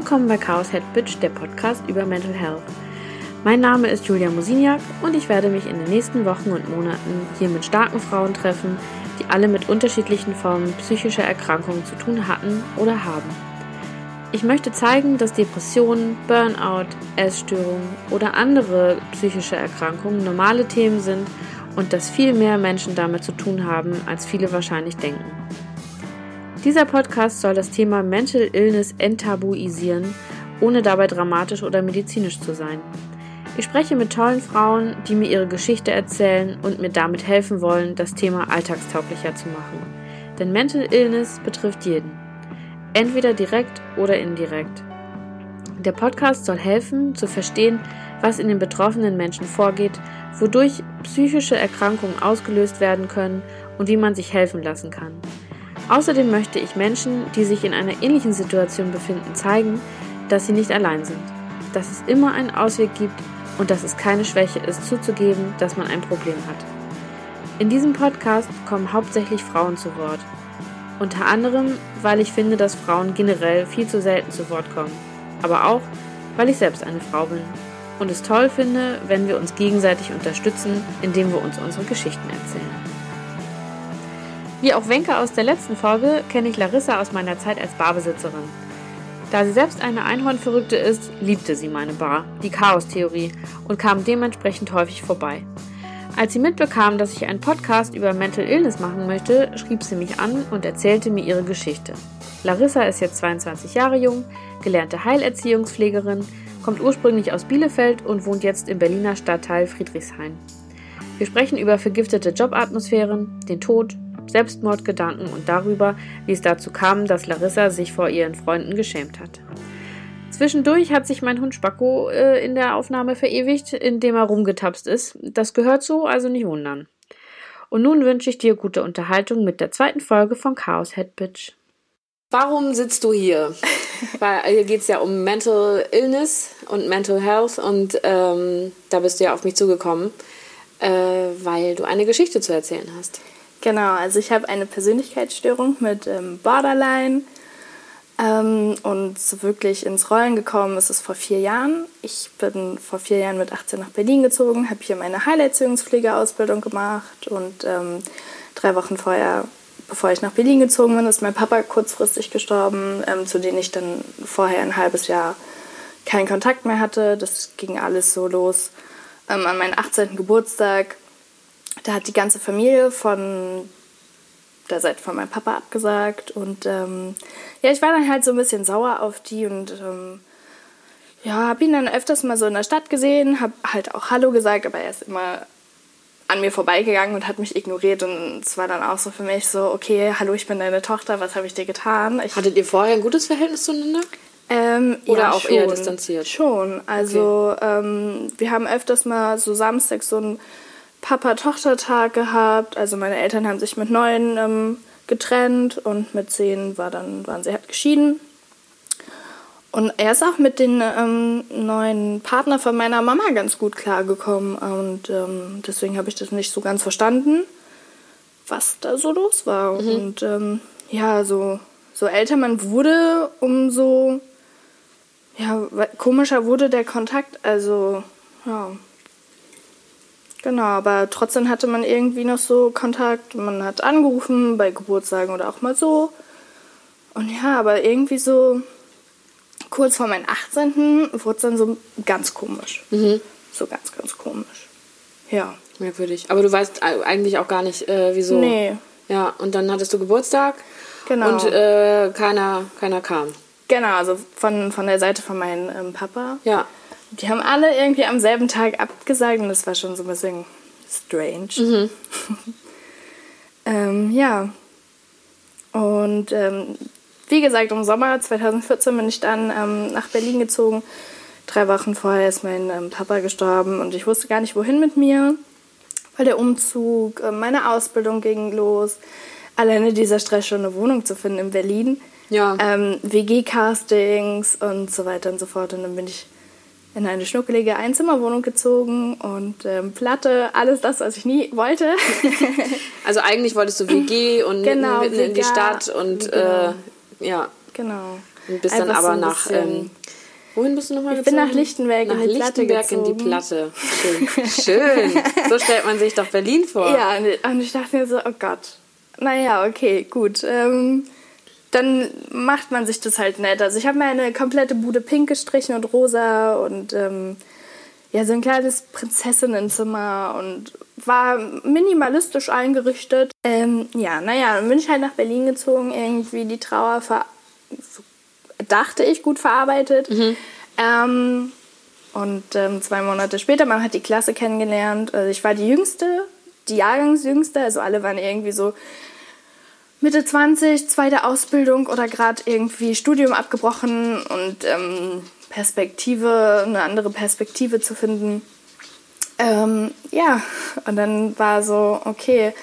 Willkommen bei Chaos Head Bitch, der Podcast über Mental Health. Mein Name ist Julia Musiniak und ich werde mich in den nächsten Wochen und Monaten hier mit starken Frauen treffen, die alle mit unterschiedlichen Formen psychischer Erkrankungen zu tun hatten oder haben. Ich möchte zeigen, dass Depressionen, Burnout, Essstörungen oder andere psychische Erkrankungen normale Themen sind und dass viel mehr Menschen damit zu tun haben, als viele wahrscheinlich denken. Dieser Podcast soll das Thema Mental Illness enttabuisieren, ohne dabei dramatisch oder medizinisch zu sein. Ich spreche mit tollen Frauen, die mir ihre Geschichte erzählen und mir damit helfen wollen, das Thema alltagstauglicher zu machen. Denn Mental Illness betrifft jeden. Entweder direkt oder indirekt. Der Podcast soll helfen, zu verstehen, was in den betroffenen Menschen vorgeht, wodurch psychische Erkrankungen ausgelöst werden können und wie man sich helfen lassen kann. Außerdem möchte ich Menschen, die sich in einer ähnlichen Situation befinden, zeigen, dass sie nicht allein sind, dass es immer einen Ausweg gibt und dass es keine Schwäche ist, zuzugeben, dass man ein Problem hat. In diesem Podcast kommen hauptsächlich Frauen zu Wort. Unter anderem, weil ich finde, dass Frauen generell viel zu selten zu Wort kommen. Aber auch, weil ich selbst eine Frau bin und es toll finde, wenn wir uns gegenseitig unterstützen, indem wir uns unsere Geschichten erzählen. Wie auch Wenke aus der letzten Folge kenne ich Larissa aus meiner Zeit als Barbesitzerin. Da sie selbst eine Einhornverrückte ist, liebte sie meine Bar, die Chaos-Theorie, und kam dementsprechend häufig vorbei. Als sie mitbekam, dass ich einen Podcast über Mental Illness machen möchte, schrieb sie mich an und erzählte mir ihre Geschichte. Larissa ist jetzt 22 Jahre jung, gelernte Heilerziehungspflegerin, kommt ursprünglich aus Bielefeld und wohnt jetzt im Berliner Stadtteil Friedrichshain. Wir sprechen über vergiftete Jobatmosphären, den Tod, Selbstmordgedanken und darüber, wie es dazu kam, dass Larissa sich vor ihren Freunden geschämt hat. Zwischendurch hat sich mein Hund Spacko äh, in der Aufnahme verewigt, indem er rumgetapst ist. Das gehört so, also nicht wundern. Und nun wünsche ich dir gute Unterhaltung mit der zweiten Folge von Chaos Head Bitch. Warum sitzt du hier? Weil hier geht es ja um Mental Illness und Mental Health und ähm, da bist du ja auf mich zugekommen, äh, weil du eine Geschichte zu erzählen hast. Genau, also ich habe eine Persönlichkeitsstörung mit ähm, Borderline ähm, und so wirklich ins Rollen gekommen ist es vor vier Jahren. Ich bin vor vier Jahren mit 18 nach Berlin gezogen, habe hier meine Heilerziehungspflegeausbildung gemacht und ähm, drei Wochen vorher, bevor ich nach Berlin gezogen bin, ist mein Papa kurzfristig gestorben, ähm, zu dem ich dann vorher ein halbes Jahr keinen Kontakt mehr hatte. Das ging alles so los. Ähm, an meinem 18. Geburtstag da hat die ganze Familie von der Seite von meinem Papa abgesagt. Und ähm, ja, ich war dann halt so ein bisschen sauer auf die und ähm, ja, habe ihn dann öfters mal so in der Stadt gesehen, habe halt auch Hallo gesagt, aber er ist immer an mir vorbeigegangen und hat mich ignoriert und es war dann auch so für mich so, okay, hallo, ich bin deine Tochter, was habe ich dir getan? Ich, Hattet ihr vorher ein gutes Verhältnis zueinander? Ähm, Oder ja, auch schon, eher distanziert? Schon, also okay. ähm, wir haben öfters mal so samstags so ein Papa-Tochter-Tag gehabt. Also meine Eltern haben sich mit neun ähm, getrennt und mit zehn war dann, waren sie halt geschieden. Und er ist auch mit dem ähm, neuen Partner von meiner Mama ganz gut klargekommen. Und ähm, deswegen habe ich das nicht so ganz verstanden, was da so los war. Mhm. Und ähm, ja, so, so älter man wurde, umso ja, komischer wurde der Kontakt. Also, ja. Genau, aber trotzdem hatte man irgendwie noch so Kontakt. Man hat angerufen bei Geburtstagen oder auch mal so. Und ja, aber irgendwie so kurz vor meinem 18. wurde es dann so ganz komisch. Mhm. So ganz, ganz komisch. Ja. Merkwürdig. Aber du weißt eigentlich auch gar nicht, äh, wieso. Nee. Ja, und dann hattest du Geburtstag. Genau. Und äh, keiner, keiner kam. Genau, also von, von der Seite von meinem ähm, Papa. Ja. Die haben alle irgendwie am selben Tag abgesagt und das war schon so ein bisschen strange. Mhm. ähm, ja. Und ähm, wie gesagt, im Sommer 2014 bin ich dann ähm, nach Berlin gezogen. Drei Wochen vorher ist mein ähm, Papa gestorben und ich wusste gar nicht, wohin mit mir, weil der Umzug, äh, meine Ausbildung ging los. Alleine dieser Stress, schon eine Wohnung zu finden in Berlin. Ja. Ähm, WG-Castings und so weiter und so fort. Und dann bin ich in eine schnuckelige Einzimmerwohnung gezogen und ähm, Platte, alles das, was ich nie wollte. also eigentlich wolltest du WG und genau, mitten, mitten in die Stadt und genau. äh, ja. Genau. Und bist dann Einfach so aber ein nach. Ähm, wohin bist du nochmal Ich bin nach Lichtenberg nach in die Platte Lichtenberg in die gezogen. Platte. Schön. Schön. So stellt man sich doch Berlin vor. Ja, und und ich dachte mir so, oh Gott. Naja, okay, gut. Ähm, dann macht man sich das halt nett. Also ich habe meine komplette Bude pink gestrichen und rosa und ähm, ja, so ein kleines Prinzessinnenzimmer und war minimalistisch eingerichtet. Ähm, ja, naja, dann bin ich halt nach Berlin gezogen, irgendwie die Trauer ver dachte ich gut verarbeitet. Ähm, und ähm, zwei Monate später, man hat die Klasse kennengelernt. Also ich war die Jüngste, die Jahrgangsjüngste. Also alle waren irgendwie so Mitte 20, zweite Ausbildung oder gerade irgendwie Studium abgebrochen und ähm, Perspektive, eine andere Perspektive zu finden. Ähm, ja, und dann war so, okay,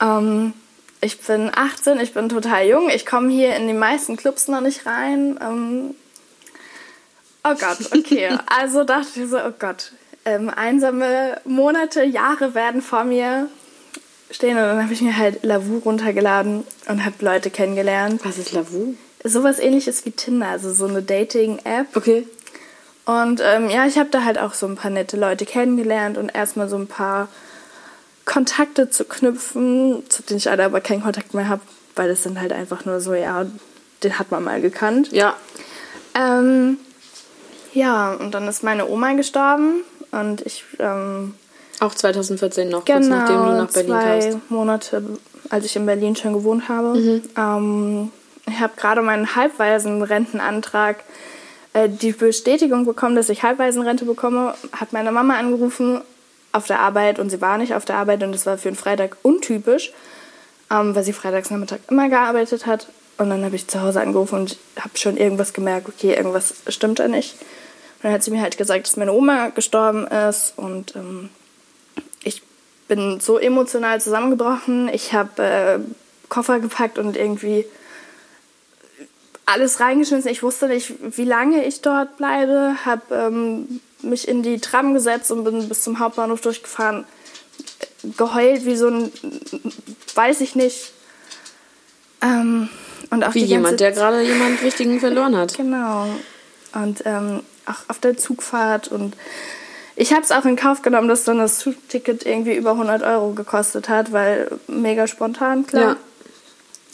ähm, ich bin 18, ich bin total jung, ich komme hier in die meisten Clubs noch nicht rein. Ähm, oh Gott, okay. Also dachte ich so, oh Gott, ähm, einsame Monate, Jahre werden vor mir stehen. Und dann habe ich mir halt Lavu runtergeladen und habe Leute kennengelernt. Was ist Lavu? Sowas ähnliches wie Tinder, also so eine Dating-App. Okay. Und ähm, ja, ich habe da halt auch so ein paar nette Leute kennengelernt und erstmal so ein paar Kontakte zu knüpfen, zu denen ich alle aber keinen Kontakt mehr habe, weil das sind halt einfach nur so, ja, den hat man mal gekannt. Ja. Ähm, ja, und dann ist meine Oma gestorben und ich, ähm, Auch 2014 noch, kurz genau, nachdem du nach Berlin zwei kamst. Monate, als ich in Berlin schon gewohnt habe. Mhm. Ähm, ich habe gerade meinen Halbwaisenrentenantrag äh, die Bestätigung bekommen, dass ich Halbwaisenrente bekomme, hat meine Mama angerufen auf der Arbeit und sie war nicht auf der Arbeit und das war für einen Freitag untypisch, ähm, weil sie freitagsnachmittag immer gearbeitet hat. Und dann habe ich zu Hause angerufen und habe schon irgendwas gemerkt, okay, irgendwas stimmt da nicht. Und dann hat sie mir halt gesagt, dass meine Oma gestorben ist und ähm, bin so emotional zusammengebrochen. Ich habe äh, Koffer gepackt und irgendwie alles reingeschmissen. Ich wusste nicht, wie lange ich dort bleibe. Habe ähm, mich in die Tram gesetzt und bin bis zum Hauptbahnhof durchgefahren. Geheult wie so ein, weiß ich nicht. Ähm, und auch Wie jemand, der gerade jemand Wichtigen verloren hat. Genau. Und ähm, auch auf der Zugfahrt. Und ich habe es auch in Kauf genommen, dass dann das Zugticket irgendwie über 100 Euro gekostet hat, weil mega spontan, klar. Ja.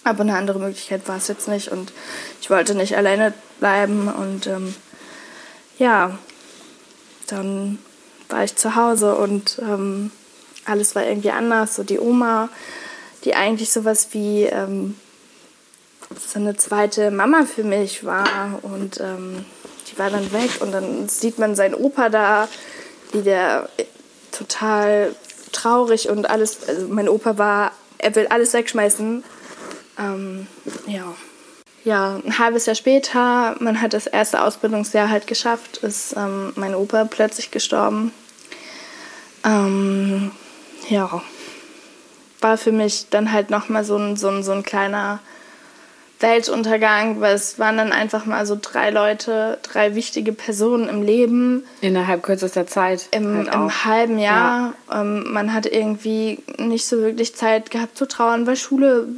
Aber eine andere Möglichkeit war es jetzt nicht. Und ich wollte nicht alleine bleiben. Und ähm, ja, dann war ich zu Hause und ähm, alles war irgendwie anders. So die Oma, die eigentlich sowas wie ähm, so eine zweite Mama für mich war und ähm, die war dann weg und dann sieht man seinen Opa da, wie der total traurig und alles, also mein Opa war, er will alles wegschmeißen. Ähm, ja. Ja, ein halbes Jahr später, man hat das erste Ausbildungsjahr halt geschafft, ist ähm, mein Opa plötzlich gestorben. Ähm, ja, war für mich dann halt nochmal so ein, so, ein, so ein kleiner Weltuntergang, weil es waren dann einfach mal so drei Leute, drei wichtige Personen im Leben Innerhalb kürzester Zeit. im, halt im halben Jahr. Ähm, man hat irgendwie nicht so wirklich Zeit gehabt zu trauern, weil Schule,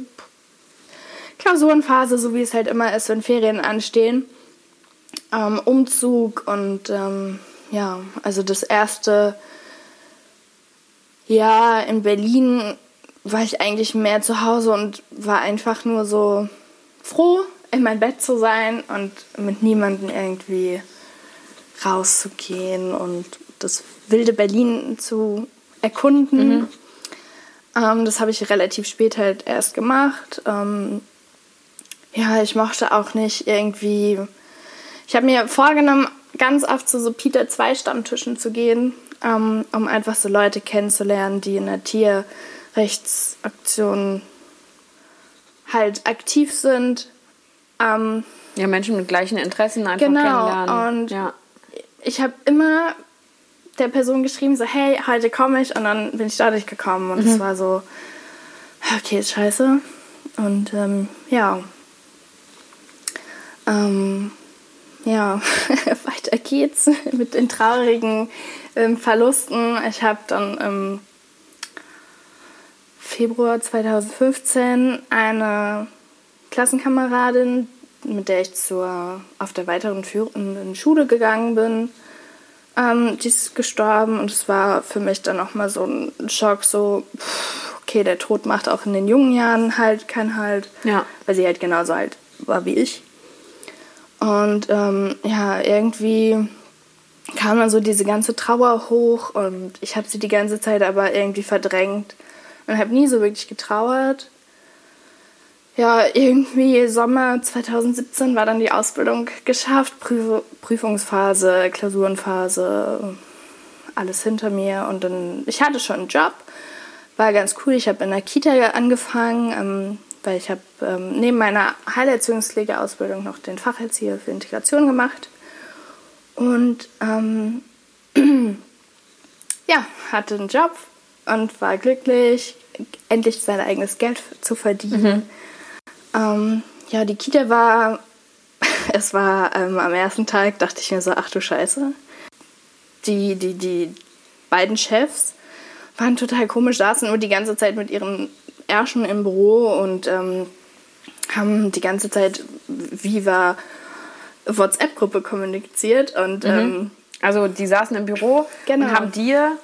Klausurenphase, so wie es halt immer ist, wenn Ferien anstehen. Ähm, Umzug und ähm, ja, also das erste Jahr in Berlin war ich eigentlich mehr zu Hause und war einfach nur so froh, in mein Bett zu sein und mit niemandem irgendwie rauszugehen und das wilde Berlin zu erkunden. Ähm, das habe ich relativ spät halt erst gemacht. Ähm, ja, ich mochte auch nicht irgendwie. Ich habe mir vorgenommen, ganz oft zu so Peter 2 Stammtischen zu gehen, ähm, um einfach so Leute kennenzulernen, die in der Tierrechtsaktion halt aktiv sind. Ähm, Ja, Menschen mit gleichen Interessen einfach Genau, kennenlernen. und- ja. ich habe immer der Person geschrieben, so, hey, heute komme ich. Und dann bin ich dadurch gekommen. Und es war so, okay, ist scheiße. Und ähm, ja. Ähm, ja, weiter geht's mit den traurigen ähm, Verlusten. Ich habe dann im Februar 2015 eine Klassenkameradin mit der ich zur, auf der weiteren führenden Schule gegangen bin, ähm, die ist gestorben und es war für mich dann nochmal so ein Schock, so, pff, okay, der Tod macht auch in den jungen Jahren halt keinen Halt, Ja. weil sie halt genauso alt war wie ich. Und ähm, ja, irgendwie kam dann so diese ganze Trauer hoch und ich habe sie die ganze Zeit aber irgendwie verdrängt und habe nie so wirklich getrauert. Ja, irgendwie Sommer 2017 war dann die Ausbildung geschafft, Prüf Prüfungsphase, Klausurenphase, alles hinter mir und dann, ich hatte schon einen Job, war ganz cool. Ich habe in der Kita angefangen, ähm, weil ich habe ähm, neben meiner Heilerziehungspflegeausbildung noch den Facherzieher für Integration gemacht und ähm, ja, hatte einen Job und war glücklich, endlich sein eigenes Geld zu verdienen. Ähm, ja, die Kita war, es war ähm, am ersten Tag, dachte ich mir so, ach du Scheiße. Die, die, die beiden Chefs waren total komisch, saßen nur die ganze Zeit mit ihren Ärschen im Büro und ähm, haben die ganze Zeit Viva WhatsApp-Gruppe kommuniziert und ähm, Also die saßen im Büro Genau. und haben dir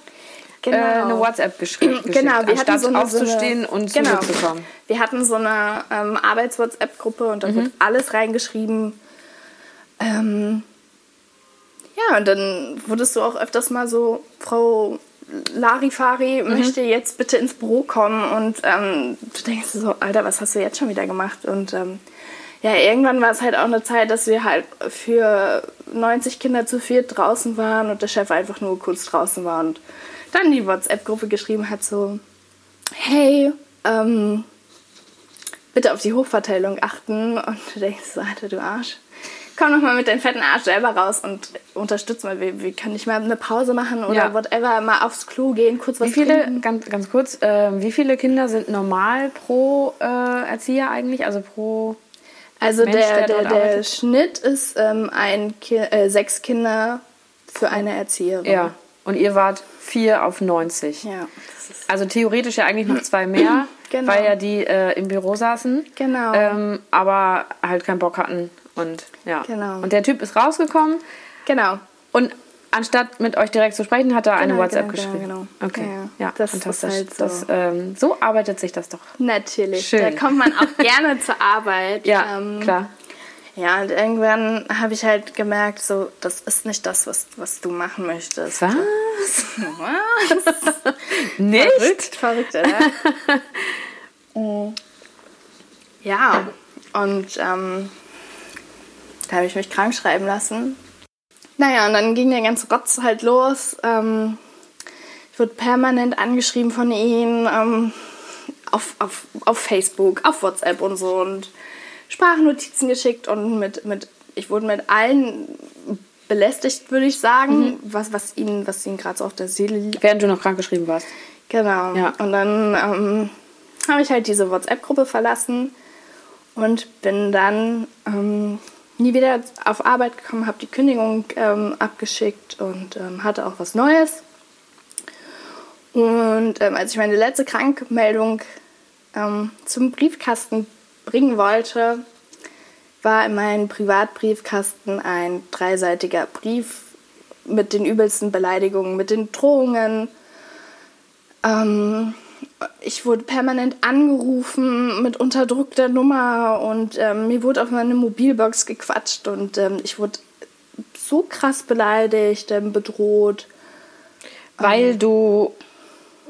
Genau. äh, eine WhatsApp geschrieben, Genau, wir hatten so eine, aufzustehen so eine, und genau. zurückzukommen. Wir hatten so eine ähm, Arbeits-WhatsApp-Gruppe und da Mhm. wird alles reingeschrieben. Ähm, ja, und dann wurdest du auch öfters mal so, Frau Larifari Mhm. möchte jetzt bitte ins Büro kommen und ähm, du denkst so, Alter, was hast du jetzt schon wieder gemacht? Und ähm, ja, irgendwann war es halt auch eine Zeit, dass wir halt für 90 Kinder zu viert draußen waren und der Chef einfach nur kurz draußen war und dann die WhatsApp-Gruppe geschrieben hat, so, hey, ähm, bitte auf die Hochverteilung achten. Und du denkst so, Alter, du Arsch. Komm doch mal mit deinem fetten Arsch selber raus und unterstütz mal. Wie, wie kann ich mal eine Pause machen oder Ja. whatever, mal aufs Klo gehen, kurz was Wie viele, trinken? ganz, ganz kurz, äh, wie viele Kinder sind normal pro äh, Erzieher eigentlich? Also pro. Also Mensch, der, der der, der? Schnitt ist ähm, ein Ki äh, sechs Kinder für eine Erzieherin. Ja. Und ihr wart vier auf 90. Ja, Also theoretisch ja eigentlich noch zwei mehr, Genau. weil ja die äh, im Büro saßen. Genau. Ähm, aber halt keinen Bock hatten. Und ja. Genau. Und der Typ ist rausgekommen genau. und anstatt mit euch direkt zu sprechen, hat er eine Genau, WhatsApp genau, geschrieben. genau, Okay. genau. Ja, Das ist fantastisch. halt so. Das, ähm, so arbeitet sich das doch. Natürlich. Schön. Da kommt man auch gerne zur Arbeit. Ja, Ähm, klar. Ja, und irgendwann habe ich halt gemerkt, so, das ist nicht das, was, was du machen möchtest. Was? Was? Nicht? Verrückt, verrückt, oder? Ja, und ähm, da habe ich mich krank schreiben lassen. Naja, und dann ging der ganze Rotz halt los. Ähm, ich wurde permanent angeschrieben von ihnen ähm, auf, auf, auf Facebook, auf WhatsApp und so und Sprachnotizen geschickt und mit, mit ich wurde mit allen belästigt, würde ich sagen, was, was ihnen, was ihnen gerade so auf der Seele liegt. Während du noch krankgeschrieben warst. Genau. Ja. Und dann ähm, habe ich halt diese WhatsApp-Gruppe verlassen und bin dann ähm, nie wieder auf Arbeit gekommen, habe die Kündigung ähm, abgeschickt und ähm, hatte auch was Neues. Und ähm, als ich meine letzte Krankmeldung ähm, zum Briefkasten bringen wollte, war in meinem Privatbriefkasten ein dreiseitiger Brief mit den übelsten Beleidigungen, mit den Drohungen. Ähm, ich wurde permanent angerufen mit unterdrückter Nummer und ähm, mir wurde auf meine Mobilbox gequatscht und ähm, ich wurde so krass beleidigt, ähm, bedroht. Weil du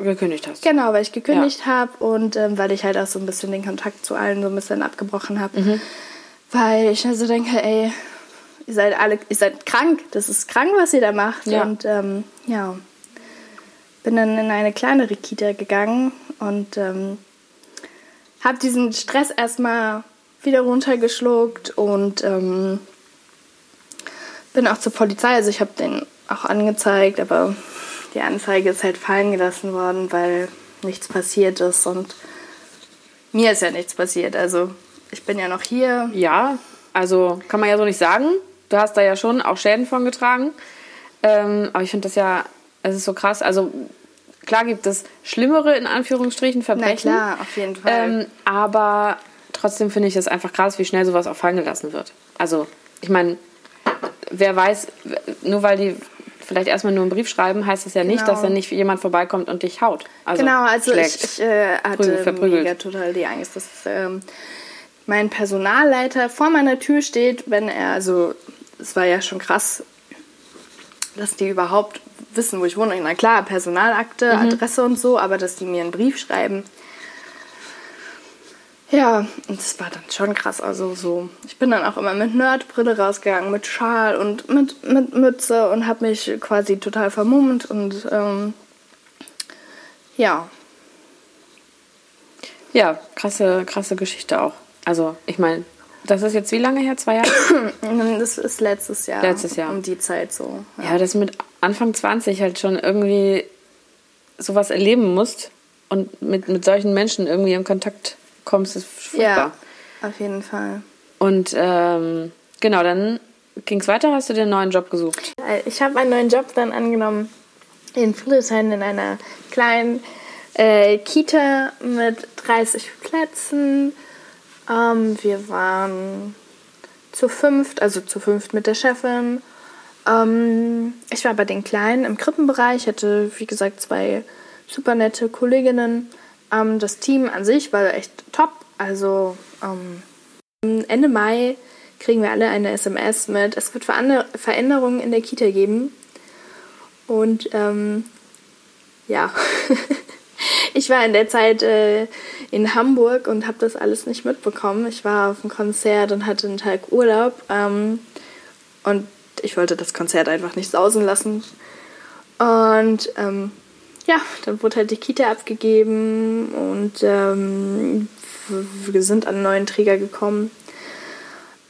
gekündigt hast. Genau, weil ich gekündigt habe und ähm, weil ich halt auch so ein bisschen den Kontakt zu allen so ein bisschen abgebrochen habe. Weil ich also denke, ey, ihr seid alle, ihr seid krank, das ist krank, was ihr da macht. Ja. Und ähm, ja, bin dann in eine kleinere Kita gegangen und ähm, habe diesen Stress erstmal wieder runtergeschluckt und ähm, bin auch zur Polizei. Also ich habe den auch angezeigt, aber die Anzeige ist halt fallen gelassen worden, weil nichts passiert ist und mir ist ja nichts passiert. Also ich bin ja noch hier. Ja, also kann man ja so nicht sagen. Du hast da ja schon auch Schäden von getragen. Ähm, aber ich finde das ja, es ist so krass. Also klar gibt es schlimmere, in Anführungsstrichen, Na Verbrechen. klar, auf jeden Fall. Ähm, aber trotzdem finde ich es einfach krass, wie schnell sowas auch fallen gelassen wird. Also, ich meine, wer weiß, nur weil die vielleicht erstmal nur einen Brief schreiben, heißt das ja nicht, Genau. dass dann nicht jemand vorbeikommt und dich haut. Also genau, also ich, schlägt. ich äh, hatte Prügel, verprügelt. mega total die Angst, dass ähm, mein Personalleiter vor meiner Tür steht, wenn er, also es war ja schon krass, dass die überhaupt wissen, wo ich wohne. Na klar, Personalakte, Mhm. Adresse und so, aber dass die mir einen Brief schreiben. Ja, und das war dann schon krass. Also so, ich bin dann auch immer mit Nerdbrille rausgegangen, mit Schal und mit, mit Mütze und habe mich quasi total vermummt und ähm, ja, Ja, krasse, krasse Geschichte auch. Also, ich meine, das ist jetzt wie lange her? Zwei Jahre? das ist letztes Jahr. Letztes Jahr. Um die Zeit so. ja, dass du mit Anfang 20 halt schon irgendwie sowas erleben musst und mit, mit solchen Menschen irgendwie in Kontakt kommst, ist furchtbar. Ja, auf jeden Fall. Und ähm, genau, dann ging es weiter, hast du dir einen neuen Job gesucht. Äh, Ich habe einen neuen Job dann angenommen in Friedrichshain in einer kleinen äh, Kita mit 30 Plätzen. Ähm, wir waren zu fünft, also zu fünft mit der Chefin. Ähm, ich war bei den Kleinen im Krippenbereich, hatte wie gesagt zwei super nette Kolleginnen. Ähm, das Team an sich war echt top. Also ähm, Ende Mai kriegen wir alle eine SMS mit, es wird Veränderungen in der Kita geben. Und ähm, ja, ich war in der Zeit äh, in Hamburg und habe das alles nicht mitbekommen. Ich war auf einem Konzert und hatte einen Tag Urlaub. Ähm, und ich wollte das Konzert einfach nicht sausen lassen. Und ähm, ja, dann wurde halt die Kita abgegeben und ähm, wir sind an einen neuen Träger gekommen.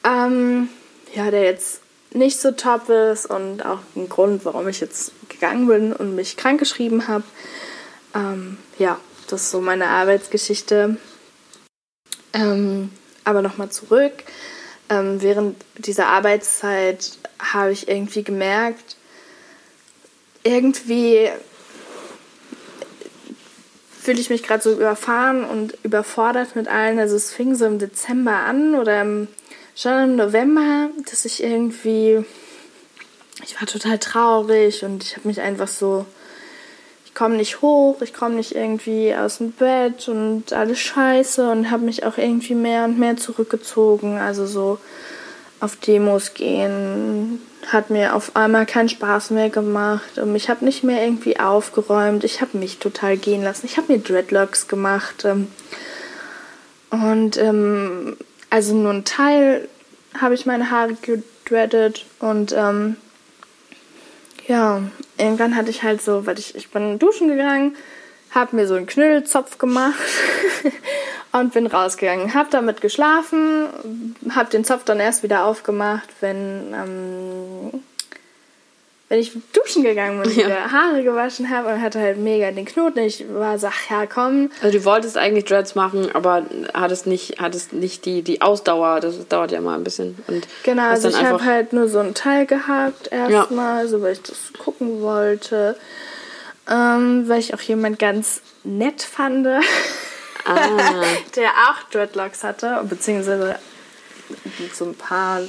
Ähm, ja, der jetzt nicht so top ist und auch ein Grund, warum ich jetzt gegangen bin und mich krankgeschrieben habe. Ähm, ja, das ist so meine Arbeitsgeschichte. Ähm, aber nochmal zurück. Ähm, während dieser Arbeitszeit habe ich irgendwie gemerkt, irgendwie fühle ich mich gerade so überfahren und überfordert mit allen. Also es fing so im Dezember an oder schon im November, dass ich irgendwie, ich war total traurig und ich habe mich einfach so, ich komme nicht hoch, ich komme nicht irgendwie aus dem Bett und alles scheiße und habe mich auch irgendwie mehr und mehr zurückgezogen. Also so auf Demos gehen hat mir auf einmal keinen Spaß mehr gemacht und ich habe nicht mehr irgendwie aufgeräumt. Ich habe mich total gehen lassen. Ich habe mir Dreadlocks gemacht ähm, und ähm, also nur ein Teil habe ich meine Haare gedreadet und ähm, ja, irgendwann hatte ich halt so, weil ich, ich bin duschen gegangen, habe mir so einen Knüttelzopf gemacht und bin rausgegangen. Habe damit geschlafen, habe den Zopf dann erst wieder aufgemacht, wenn, ähm, wenn ich duschen gegangen bin und Ja. wieder Haare gewaschen habe und hatte halt mega den Knoten. Ich war so, ach ja, komm, Also du wolltest eigentlich Dreads machen, aber hattest nicht, hattest nicht die, die Ausdauer. Das dauert ja mal ein bisschen. Und Genau, also ich habe halt nur so ein Teil gehabt erstmal, so weil ich das gucken wollte. Ähm, weil ich auch jemand ganz nett fand, Ah. der auch Dreadlocks hatte, beziehungsweise so ein paar.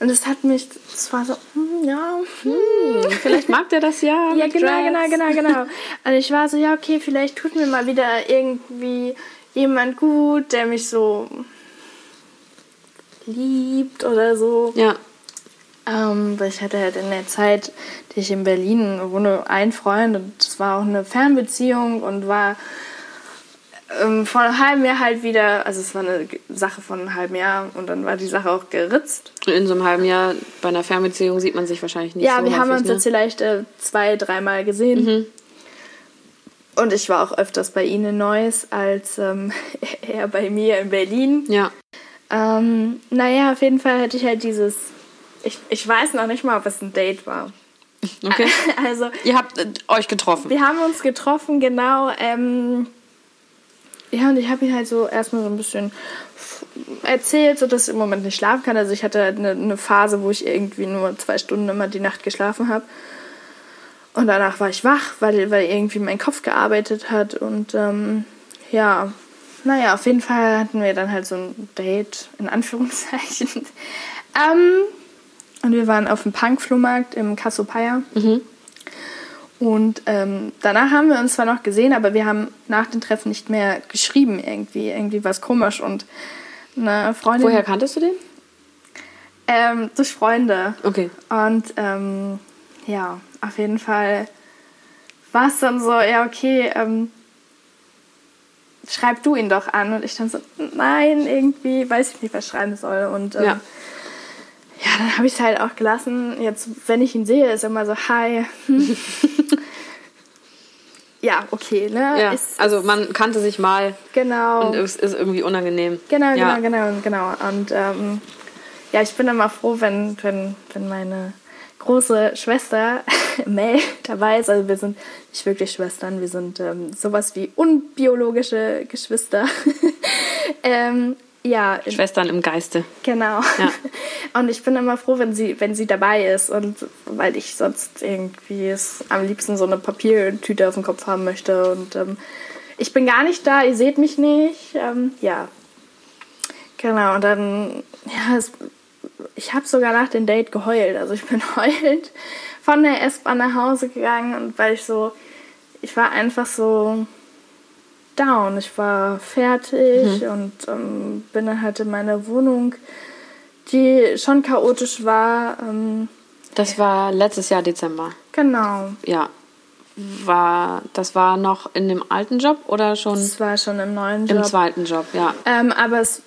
Und es hat mich, es war so, hm, ja, hm. Vielleicht mag der das ja. Ja, genau, Dreads. genau, genau, genau. Und ich war so, ja, okay, vielleicht tut mir mal wieder irgendwie jemand gut, der mich so liebt oder so. Ja. Ähm, weil ich hatte halt in der Zeit, die ich in Berlin wohne, einen Freund und es war auch eine Fernbeziehung und war ähm, vor einem halben Jahr halt wieder, also es war eine Sache von einem halben Jahr und dann war die Sache auch geritzt. In so einem halben Jahr bei einer Fernbeziehung sieht man sich wahrscheinlich nicht ja, so wir haben häufig, uns ne? jetzt vielleicht äh, zwei, dreimal gesehen. Und ich war auch öfters bei Ihnen in Neuss als ähm, er bei mir in Berlin. Ja. Ähm, naja, auf jeden Fall hatte ich halt dieses. Ich, ich weiß noch nicht mal, ob es ein Date war. Okay. Also, Ihr habt äh, euch getroffen. wir haben uns getroffen, genau. Ähm, ja, und ich habe ihn halt so erstmal so ein bisschen erzählt, so dass ich im Moment nicht schlafen kann. Also ich hatte halt eine, eine Phase, wo ich irgendwie nur zwei Stunden immer die Nacht geschlafen habe. Und danach war ich wach, weil, weil irgendwie mein Kopf gearbeitet hat. Und ähm, ja, naja, auf jeden Fall hatten wir dann halt so ein Date, in Anführungszeichen. ähm, und wir waren auf dem Punk-Flohmarkt im Cassiopeia. Mhm. Und ähm, danach haben wir uns zwar noch gesehen, aber wir haben nach dem Treffen nicht mehr geschrieben irgendwie. Irgendwie war es komisch. Und eine Freundin... Woher kanntest du den? Ähm, durch Freunde. Okay. Und ähm, ja, auf jeden Fall war es dann so, ja, okay, ähm, schreib du ihn doch an. Und ich dann so, nein, irgendwie weiß ich nicht, was ich schreiben soll. Und ähm, Ja. Ja, dann habe ich es halt auch gelassen. Jetzt, wenn ich ihn sehe, ist er immer so, hi. Ja, okay, ne? Ja, Ist, also man kannte sich mal genau. und es ist irgendwie unangenehm. Genau, ja. genau, genau, genau. Und ähm, ja, ich bin immer froh, wenn, wenn, wenn meine große Schwester Mel dabei ist. Also wir sind nicht wirklich Schwestern, wir sind ähm, sowas wie unbiologische Geschwister. ähm, ja, Schwestern im Geiste. Genau. Ja. Und ich bin immer froh, wenn sie, wenn sie dabei ist und weil ich sonst irgendwie es am liebsten so eine Papiertüte auf dem Kopf haben möchte. Und ähm, ich bin gar nicht da, ihr seht mich nicht. Ähm, ja. Genau, und dann, ja, es, ich habe sogar nach dem Date geheult. Also ich bin heulend von der S-Bahn nach Hause gegangen und weil ich so, ich war einfach so down. Ich war fertig und ähm, bin dann halt in meiner Wohnung, die schon chaotisch war. Ähm, Das war letztes Jahr Dezember. genau. Ja. War, das war noch in dem alten Job oder schon Das war schon im neuen im Job. zweiten Job? Ja. Ähm, aber es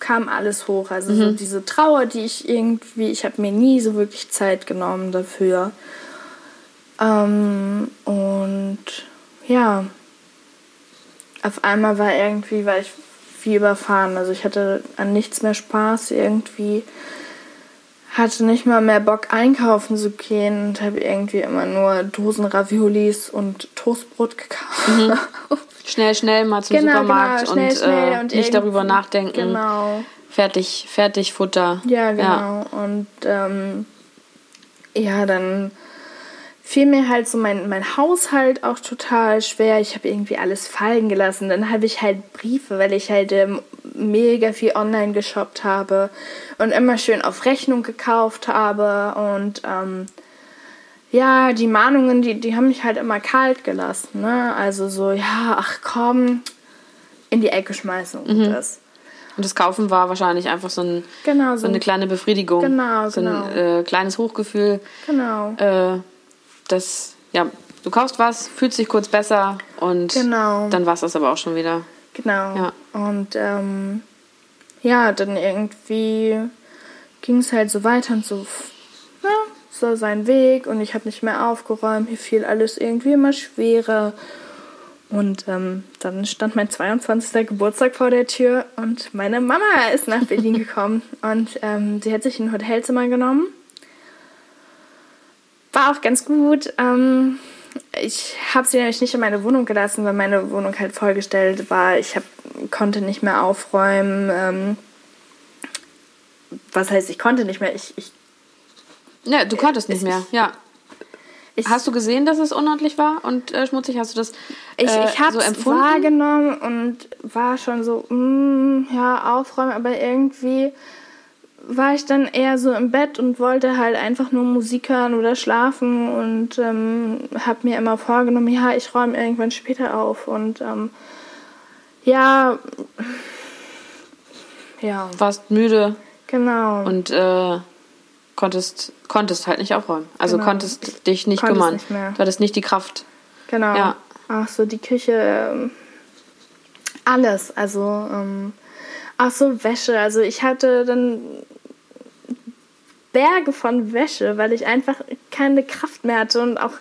kam alles hoch. Also so diese Trauer, die ich irgendwie, ich habe mir nie so wirklich Zeit genommen dafür. Ähm, und ja, auf einmal war irgendwie, war ich wie überfahren. Also ich hatte an nichts mehr Spaß irgendwie. Hatte nicht mal mehr Bock einkaufen zu gehen und habe irgendwie immer nur Dosen Raviolis und Toastbrot gekauft. Schnell, schnell mal zum Genau, Supermarkt genau, schnell, und, schnell äh, und nicht darüber nachdenken. Genau. Fertig, fertig Futter. Ja, genau. Und ähm, ja, dann fiel mir halt so mein, mein Haushalt auch total schwer. Ich habe irgendwie alles fallen gelassen. Dann habe ich halt Briefe, weil ich halt ähm, mega viel online geshoppt habe und immer schön auf Rechnung gekauft habe. Und ähm, ja, die Mahnungen, die, die haben mich halt immer kalt gelassen. Ne? Also so, ja, ach komm, in die Ecke schmeißen und das. Und das Kaufen war wahrscheinlich einfach so, ein, Genau, so eine kleine Befriedigung. Genau, so genau. ein äh, kleines Hochgefühl. Genau. Äh, das, ja, du kaufst was, fühlst dich kurz besser und Genau. dann war es das aber auch schon wieder. Genau. Ja. Und ähm, ja, dann irgendwie ging es halt so weiter und so, ja, so sein Weg und ich habe nicht mehr aufgeräumt, mir fiel alles irgendwie immer schwerer. Und ähm, dann stand mein 22. Geburtstag vor der Tür und meine Mama ist nach Berlin gekommen und ähm, sie hat sich ein Hotelzimmer genommen. War auch ganz gut. Ähm, ich habe sie nämlich nicht in meine Wohnung gelassen, weil meine Wohnung halt vollgestellt war. Ich hab, konnte nicht mehr aufräumen. Ähm, was heißt, ich konnte nicht mehr? Ich, ich, Ja, du konntest nicht ich- mehr, ja. ich, Hast du gesehen, dass es unordentlich war und äh, schmutzig? Hast du das ich, äh, ich habe so es empfunden? wahrgenommen und war schon so, mm, ja, aufräumen, aber irgendwie war ich dann eher so im Bett und wollte halt einfach nur Musik hören oder schlafen und ähm, habe mir immer vorgenommen, ja, ich räume irgendwann später auf und ähm, ja, ja, Warst müde genau. und äh, konntest, konntest halt nicht aufräumen. Also Genau. konntest dich nicht konnte es kümmern. nicht mehr. Du hattest nicht die Kraft. Genau. Ja. Auch so die Küche, ähm, alles. Also ähm, auch so Wäsche. Also ich hatte dann Berge von Wäsche, weil ich einfach keine Kraft mehr hatte und auch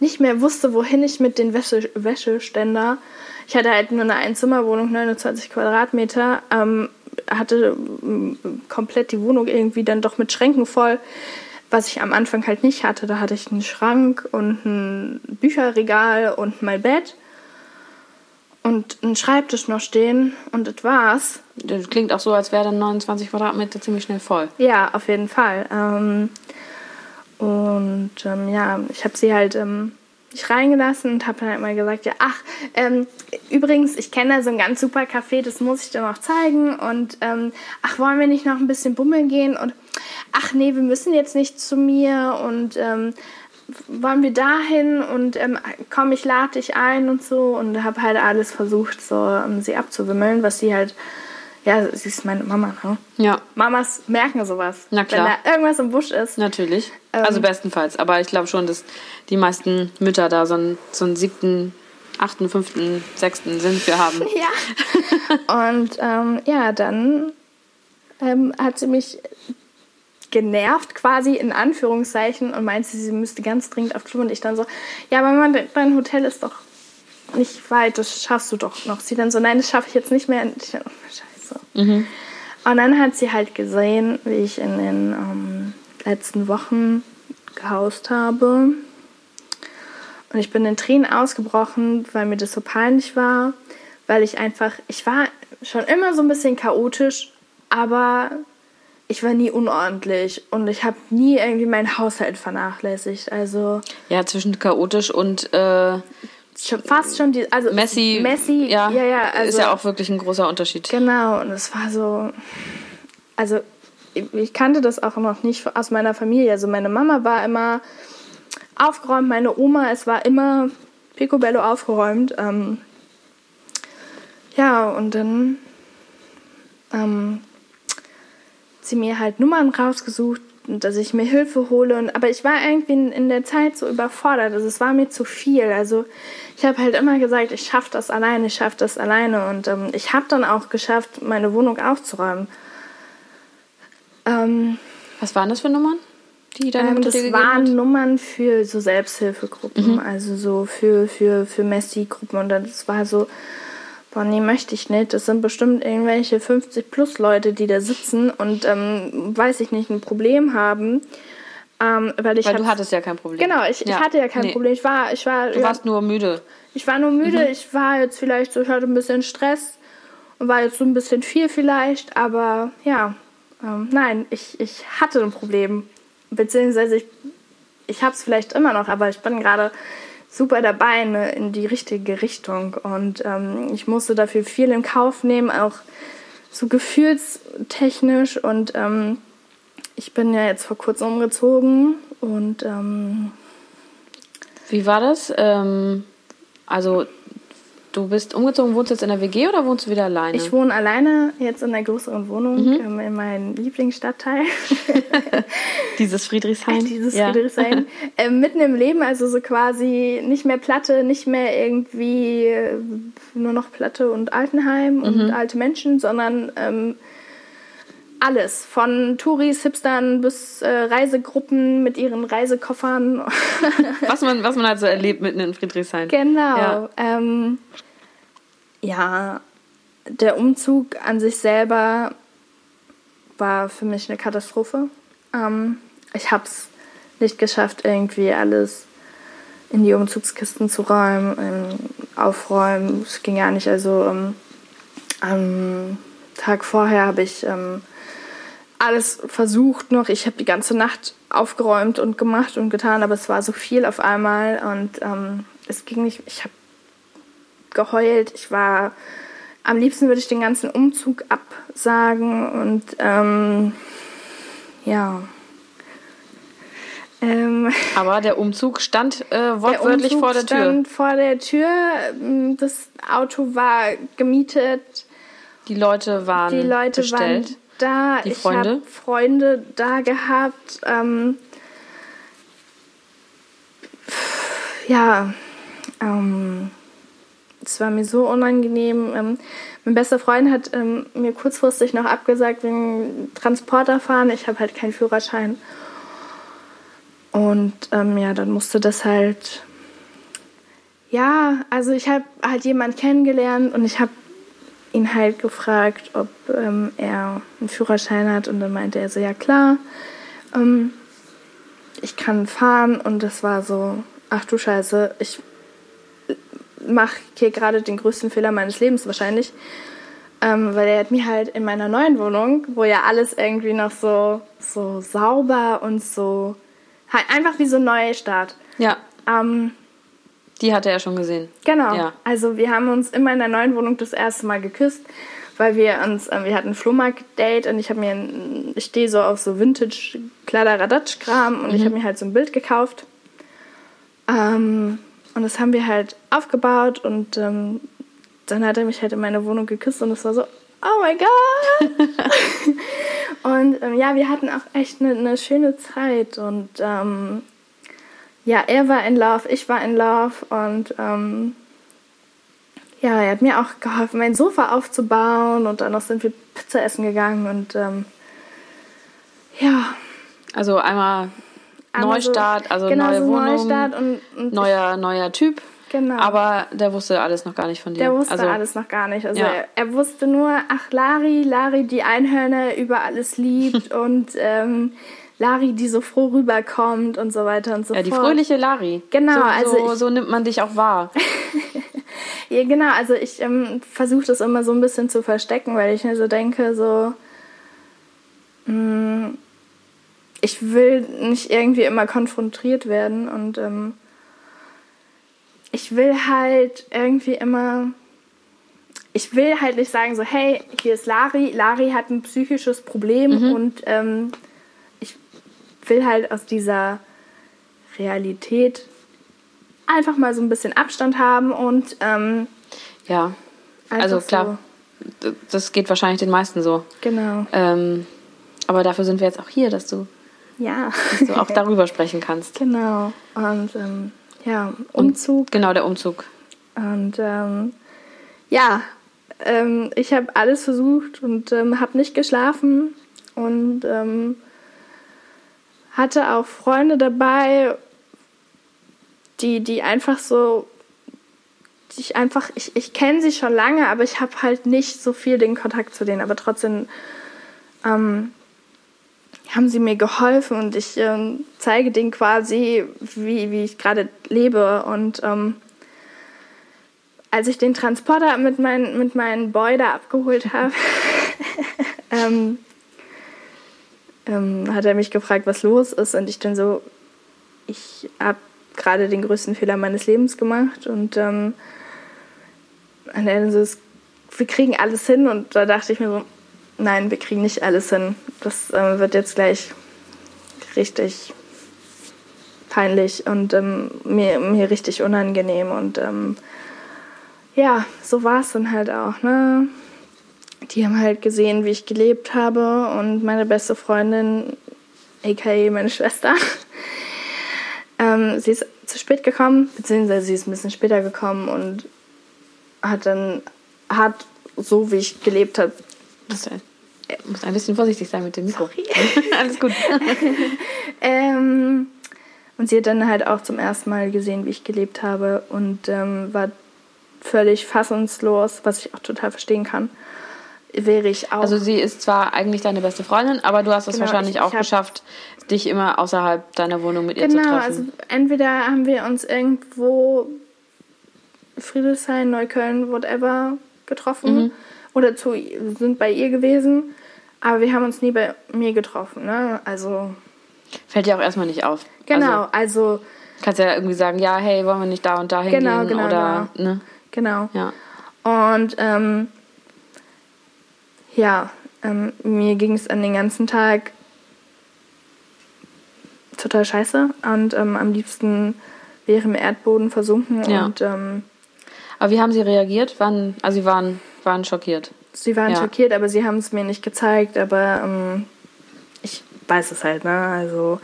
nicht mehr wusste, wohin ich mit den Wäsche Wäscheständer. Ich hatte halt nur eine Einzimmerwohnung, 29 Quadratmeter, ähm, hatte ähm, komplett die Wohnung irgendwie dann doch mit Schränken voll, was ich am Anfang halt nicht hatte. Da hatte ich einen Schrank und ein Bücherregal und mein Bett und einen Schreibtisch noch stehen und das war's. Das klingt auch so, als wäre dann 29 Quadratmeter ziemlich schnell voll. Ja, auf jeden Fall. Ähm, und ähm, ja, ich habe sie halt ähm, mich reingelassen und habe dann halt mal gesagt, ja, ach, ähm, übrigens, ich kenne da so ein ganz super Café, das muss ich dir noch zeigen. Und ähm, ach, wollen wir nicht noch ein bisschen bummeln gehen? Und ach nee, wir müssen jetzt nicht zu mir und ähm, wollen wir dahin und ähm, komm, ich lade dich ein und so und habe halt alles versucht, so um sie abzuwimmeln, was sie halt ja, sie ist meine Mama, ne? Ja. Mamas merken sowas. Na klar. Wenn da irgendwas im Busch ist. Natürlich. also bestenfalls. Aber ich glaube schon, dass die meisten Mütter da so einen, so einen siebten, achten, fünften, sechsten Sinn für haben. Ja. Und ähm, ja, dann ähm, hat sie mich genervt quasi in Anführungszeichen und meinte, sie müsste ganz dringend auf Klo und ich dann so, ja, aber Mann, dein Hotel ist doch nicht weit, das schaffst du doch noch. Sie dann so, nein, das schaffe ich jetzt nicht mehr. Und ich dann, oh, scheiße. Mhm. Und dann hat sie halt gesehen, wie ich in den ähm, letzten Wochen gehaust habe. Und ich bin in Tränen ausgebrochen, weil mir das so peinlich war, weil ich einfach, ich war schon immer so ein bisschen chaotisch, aber ich war nie unordentlich und ich habe nie irgendwie meinen Haushalt vernachlässigt. Also Ja, zwischen chaotisch und äh, schon, fast schon die, also Messi, Messi, ja, ja, ja, also, ist ja auch wirklich ein großer Unterschied. Genau, und es war so, also ich, ich kannte das auch noch nicht aus meiner Familie. Also meine Mama war immer aufgeräumt, meine Oma, es war immer picobello aufgeräumt. Ähm, ja, und dann ähm, sie mir halt Nummern rausgesucht, dass ich mir Hilfe hole. Und, aber ich war irgendwie in, in der Zeit so überfordert. Also es war mir zu viel. Also ich habe halt immer gesagt, ich schaffe das alleine, ich schaffe das alleine. Und ähm, ich habe dann auch geschafft, meine Wohnung aufzuräumen. Ähm, Was waren das für Nummern, die deine ähm, das waren hat? Nummern für so Selbsthilfegruppen, Mhm. also so für, für, für Messi-Gruppen. Und das war so, boah, nee, möchte ich nicht. Das sind bestimmt irgendwelche 50-plus-Leute, die da sitzen und, ähm, weiß ich nicht, ein Problem haben. Ähm, weil ich Weil du hattest ja kein Problem. Genau, ich, ich hatte ja kein Nee. Problem. Ich war, ich war, Du ja, warst nur müde. ich war nur müde. Mhm. Ich war jetzt vielleicht so, ich hatte ein bisschen Stress und war jetzt so ein bisschen viel vielleicht. Aber ja, ähm, nein, ich, ich hatte ein Problem. Beziehungsweise ich, ich habe es vielleicht immer noch, aber ich bin gerade super dabei ne, in die richtige Richtung. Und ähm, ich musste dafür viel in Kauf nehmen, auch so gefühlstechnisch. Und ähm, ich bin ja jetzt vor kurzem umgezogen und ähm, Wie war das? Ähm, also, du bist umgezogen, wohnst jetzt in der WG oder wohnst du wieder alleine? Ich wohne alleine jetzt in einer größeren Wohnung ähm, in meinem Lieblingsstadtteil. Dieses Friedrichshain. Dieses ja. Friedrichshain. ähm, mitten im Leben, also so quasi nicht mehr Platte, nicht mehr irgendwie äh, nur noch Platte und Altenheim und alte Menschen, sondern ähm, alles. Von Touris, Hipstern bis äh, Reisegruppen mit ihren Reisekoffern. Was man, was man halt so erlebt mitten in Friedrichshain. Genau. Ja. Ähm, ja, der Umzug an sich selber war für mich eine Katastrophe. Ähm, ich habe es nicht geschafft, irgendwie alles in die Umzugskisten zu räumen, ähm, aufräumen. Es ging ja nicht. Also ähm, am Tag vorher habe ich ähm, alles versucht noch. Ich habe die ganze Nacht aufgeräumt und gemacht und getan, aber es war so viel auf einmal und ähm, es ging nicht. Ich habe geheult. Ich war am liebsten würde ich den ganzen Umzug absagen und ähm, ja. Ähm, Aber der Umzug stand äh, der wortwörtlich Umzug vor der Tür. stand vor der Tür. Ähm, Das Auto war gemietet. Die Leute waren Die Leute bestellt. waren da. Die ich Freunde? habe Freunde da gehabt. Ähm, ja, ähm, es war mir so unangenehm. Ähm, mein bester Freund hat ähm, mir kurzfristig noch abgesagt wegen Transporterfahren. Ich habe halt keinen Führerschein. Und ähm, ja, dann musste das halt. Ja, also ich habe halt jemanden kennengelernt und ich habe ihn halt gefragt, ob ähm, er einen Führerschein hat. Und dann meinte er so, ja klar, ähm, ich kann fahren. Und das war so, ach du Scheiße, ich mache hier gerade den größten Fehler meines Lebens wahrscheinlich. Ähm, weil er hat mir halt in meiner neuen Wohnung, wo ja alles irgendwie noch so, so sauber und so, halt einfach wie so ein Neustart. Ja. Ähm, Die hatte er schon gesehen. Genau. Ja. Also wir haben uns immer in der neuen Wohnung das erste Mal geküsst, weil wir uns, äh, wir hatten ein Flohmarkt-Date und ich habe mir, ein, ich stehe so auf so Vintage Kladderadatsch-Kram und ich habe mir halt so ein Bild gekauft. Ähm, und das haben wir halt aufgebaut und ähm, dann hat er mich halt in meine Wohnung geküsst und es war so, oh my God! und ähm, ja, wir hatten auch echt eine ne schöne Zeit und ähm, ja, er war in Love, ich war in Love und ähm, ja, er hat mir auch geholfen, mein Sofa aufzubauen und dann noch sind wir Pizza essen gegangen und ähm, ja. Also einmal, einmal Neustart, so, also genau, neue so Wohnung, Neustart und, und neuer, neuer Typ. Genau. Aber der wusste alles noch gar nicht von dir. Der wusste also, alles noch gar nicht. Also ja. er, er, wusste nur, ach Lari, Lari, die Einhörner über alles liebt und ähm, Lari, die so froh rüberkommt und so weiter und so fort. Ja, die fröhliche Lari. Genau, so, also so, ich, so nimmt man dich auch wahr. ja, genau, also ich ähm, versuche das immer so ein bisschen zu verstecken, weil ich mir so denke, so mh, mm, ich will nicht irgendwie immer konfrontiert werden und ähm, ich will halt irgendwie immer ich will halt nicht sagen so, hey, hier ist Lari, Lari hat ein psychisches Problem mhm. und ähm, will halt aus dieser Realität einfach mal so ein bisschen Abstand haben und ähm, ja, also klar, so. das geht wahrscheinlich den meisten so. Genau. Ähm, aber dafür sind wir jetzt auch hier, dass du, ja. dass du auch darüber sprechen kannst. Genau. Und ähm, ja, Umzug. Und, genau, der Umzug. Und ähm, ja, ähm, ich habe alles versucht und ähm, habe nicht geschlafen und hatte auch Freunde dabei, die, die einfach so, die ich einfach, ich, ich kenne sie schon lange, aber ich habe halt nicht so viel den Kontakt zu denen, aber trotzdem ähm, haben sie mir geholfen und ich ähm, zeige denen quasi, wie, wie ich gerade lebe. Und ähm, als ich den Transporter mit, mein, mit meinen Boy da abgeholt habe, ähm, ähm, hat er mich gefragt, was los ist. Und ich dann so, ich habe gerade den größten Fehler meines Lebens gemacht. Und, ähm, dann so, wir kriegen alles hin. Und da dachte ich mir so, nein, wir kriegen nicht alles hin. Das äh, wird jetzt gleich richtig peinlich und ähm, mir, mir richtig unangenehm. Und ähm, ja, so war es dann halt auch. Ne? Die haben halt gesehen, wie ich gelebt habe und meine beste Freundin, aka meine Schwester, ähm, sie ist zu spät gekommen, beziehungsweise sie ist ein bisschen später gekommen und hat dann, hat so wie ich gelebt habe, Du musst ein bisschen vorsichtig sein mit dem Mikro. Alles gut. ähm, und sie hat dann halt auch zum ersten Mal gesehen, wie ich gelebt habe und ähm, war völlig fassungslos, was ich auch total verstehen kann wäre ich auch. Also sie ist zwar eigentlich deine beste Freundin, aber du hast es genau, wahrscheinlich ich, auch ich geschafft, dich immer außerhalb deiner Wohnung mit genau, ihr zu treffen. Genau, also entweder haben wir uns irgendwo Friedrichshain, Neukölln, whatever getroffen mhm. oder zu, sind bei ihr gewesen, aber wir haben uns nie bei mir getroffen. Ne? Also fällt dir auch erstmal nicht auf. Genau, also, also kannst ja irgendwie sagen, ja, hey, wollen wir nicht da und da hingehen genau, genau, oder genau. ne? Genau. Ja. Und ähm, ja, ähm, mir ging es an den ganzen Tag total scheiße und ähm, am liebsten wäre im Erdboden versunken. Ja. Und, ähm, aber wie haben Sie reagiert? Waren, also Sie waren, waren schockiert? Sie waren ja. schockiert, aber Sie haben es mir nicht gezeigt. Aber ähm, ich weiß es halt. Ne? Also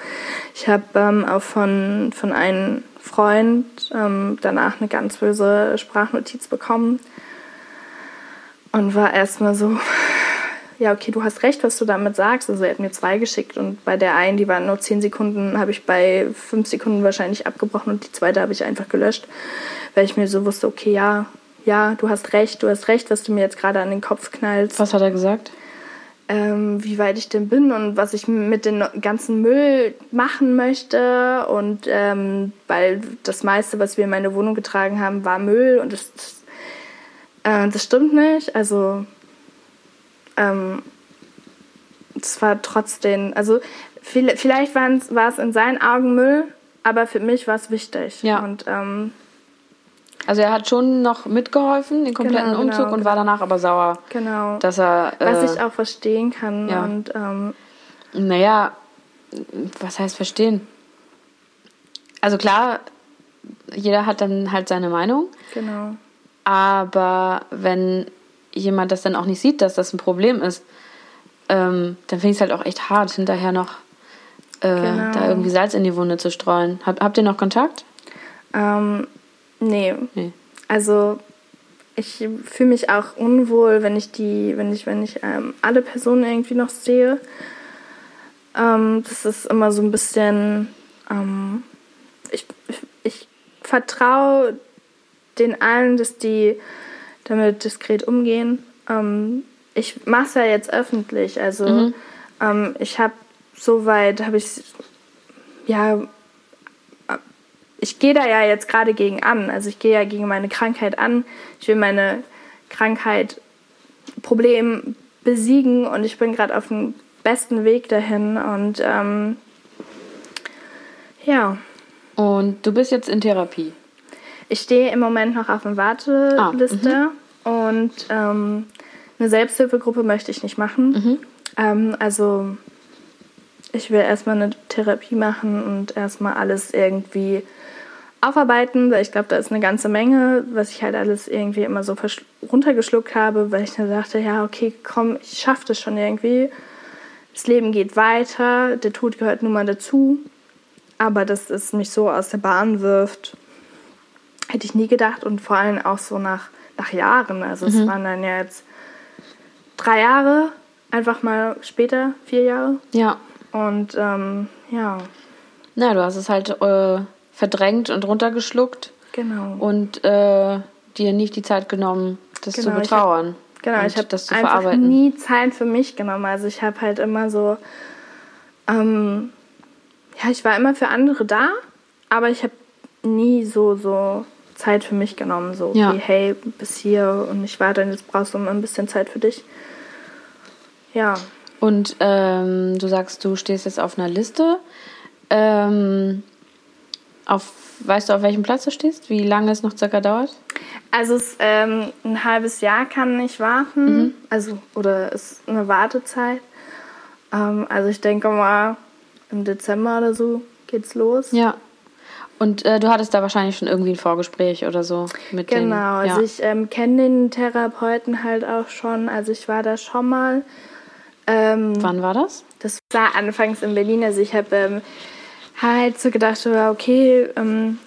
ich habe ähm, auch von, von einem Freund ähm, danach eine ganz böse Sprachnotiz bekommen und war erstmal so, ja, okay, du hast recht, was du damit sagst. Also er hat mir zwei geschickt und bei der einen, die waren nur zehn Sekunden, habe ich bei fünf Sekunden wahrscheinlich abgebrochen und die zweite habe ich einfach gelöscht, weil ich mir so wusste, okay, ja, ja, du hast recht, du hast recht, was du mir jetzt gerade an den Kopf knallst. Was hat er gesagt? Ähm, wie weit ich denn bin und was ich mit dem ganzen Müll machen möchte. Und ähm, weil das meiste, was wir in meine Wohnung getragen haben, war Müll und das, äh, das stimmt nicht. Also ähm, es war trotzdem, also vielleicht war es in seinen Augen Müll, aber für mich war es wichtig. Ja. Und ähm, Also er hat schon noch mitgeholfen, den kompletten Genau, genau, Umzug, und war danach aber sauer, Genau. dass er. Äh, Was ich auch verstehen kann. ja. Und ähm, Naja, was heißt verstehen? Also klar, jeder hat dann halt seine Meinung, genau. aber wenn jemand das dann auch nicht sieht, dass das ein Problem ist, ähm, dann finde ich es halt auch echt hart, hinterher noch äh, Genau. da irgendwie Salz in die Wunde zu streuen. Hab, habt ihr noch Kontakt? Ähm, nee. Nee. Also ich fühle mich auch unwohl, wenn ich die, wenn ich, wenn ich ähm, alle Personen irgendwie noch sehe. Ähm, das ist immer so ein bisschen. Ähm, ich, ich, ich vertraue den allen, dass die damit diskret umgehen. Ähm, ich mache es ja jetzt öffentlich. Also ähm, ich habe soweit, habe ich ja ich gehe da ja jetzt gerade gegen an. Also ich gehe ja gegen meine Krankheit an. Ich will meine Krankheit, Problem besiegen und ich bin gerade auf dem besten Weg dahin. Und ähm, ja, Und du bist jetzt in Therapie. Ich stehe im Moment noch auf der Warteliste und ähm, eine Selbsthilfegruppe möchte ich nicht machen. Ähm, also ich will erstmal eine Therapie machen und erstmal alles irgendwie aufarbeiten, weil ich glaube, da ist eine ganze Menge, was ich halt alles irgendwie immer so runtergeschluckt habe, weil ich dann dachte, ja, okay, komm, ich schaffe das schon irgendwie. Das Leben geht weiter, der Tod gehört nun mal dazu. Aber dass es mich so aus der Bahn wirft, hätte ich nie gedacht und vor allem auch so nach, nach Jahren. Also es waren dann ja jetzt drei Jahre, einfach mal später, vier Jahre. Ja. Und ähm, ja, Na, du hast es halt äh, verdrängt und runtergeschluckt genau. und äh, dir nicht die Zeit genommen, das Genau, zu ich betrauern. Genau, ich habe das zu einfach verarbeiten. nie Zeit für mich genommen. Also ich habe halt immer so, ähm, ja, ich war immer für andere da, aber ich habe nie so so Zeit für mich genommen. So, Ja. wie, hey, bis hier und ich warte, und jetzt brauchst du mal ein bisschen Zeit für dich. Ja, Und ähm, du sagst, du stehst jetzt auf einer Liste. Ähm, auf, weißt du, auf welchem Platz du stehst? Wie lange es noch circa dauert? also es, ähm, ein halbes Jahr kann ich warten, also oder ist eine Wartezeit. Ähm, also ich denke mal, im Dezember oder so geht's los. Ja. Und äh, du hattest da wahrscheinlich schon irgendwie ein Vorgespräch oder so mit den. Genau, also ja. ich ähm, kenne den Therapeuten halt auch schon. Also ich war da schon mal. Ähm, Wann war das? das war anfangs in Berlin. Also ich habe ähm, halt so gedacht, okay, ähm,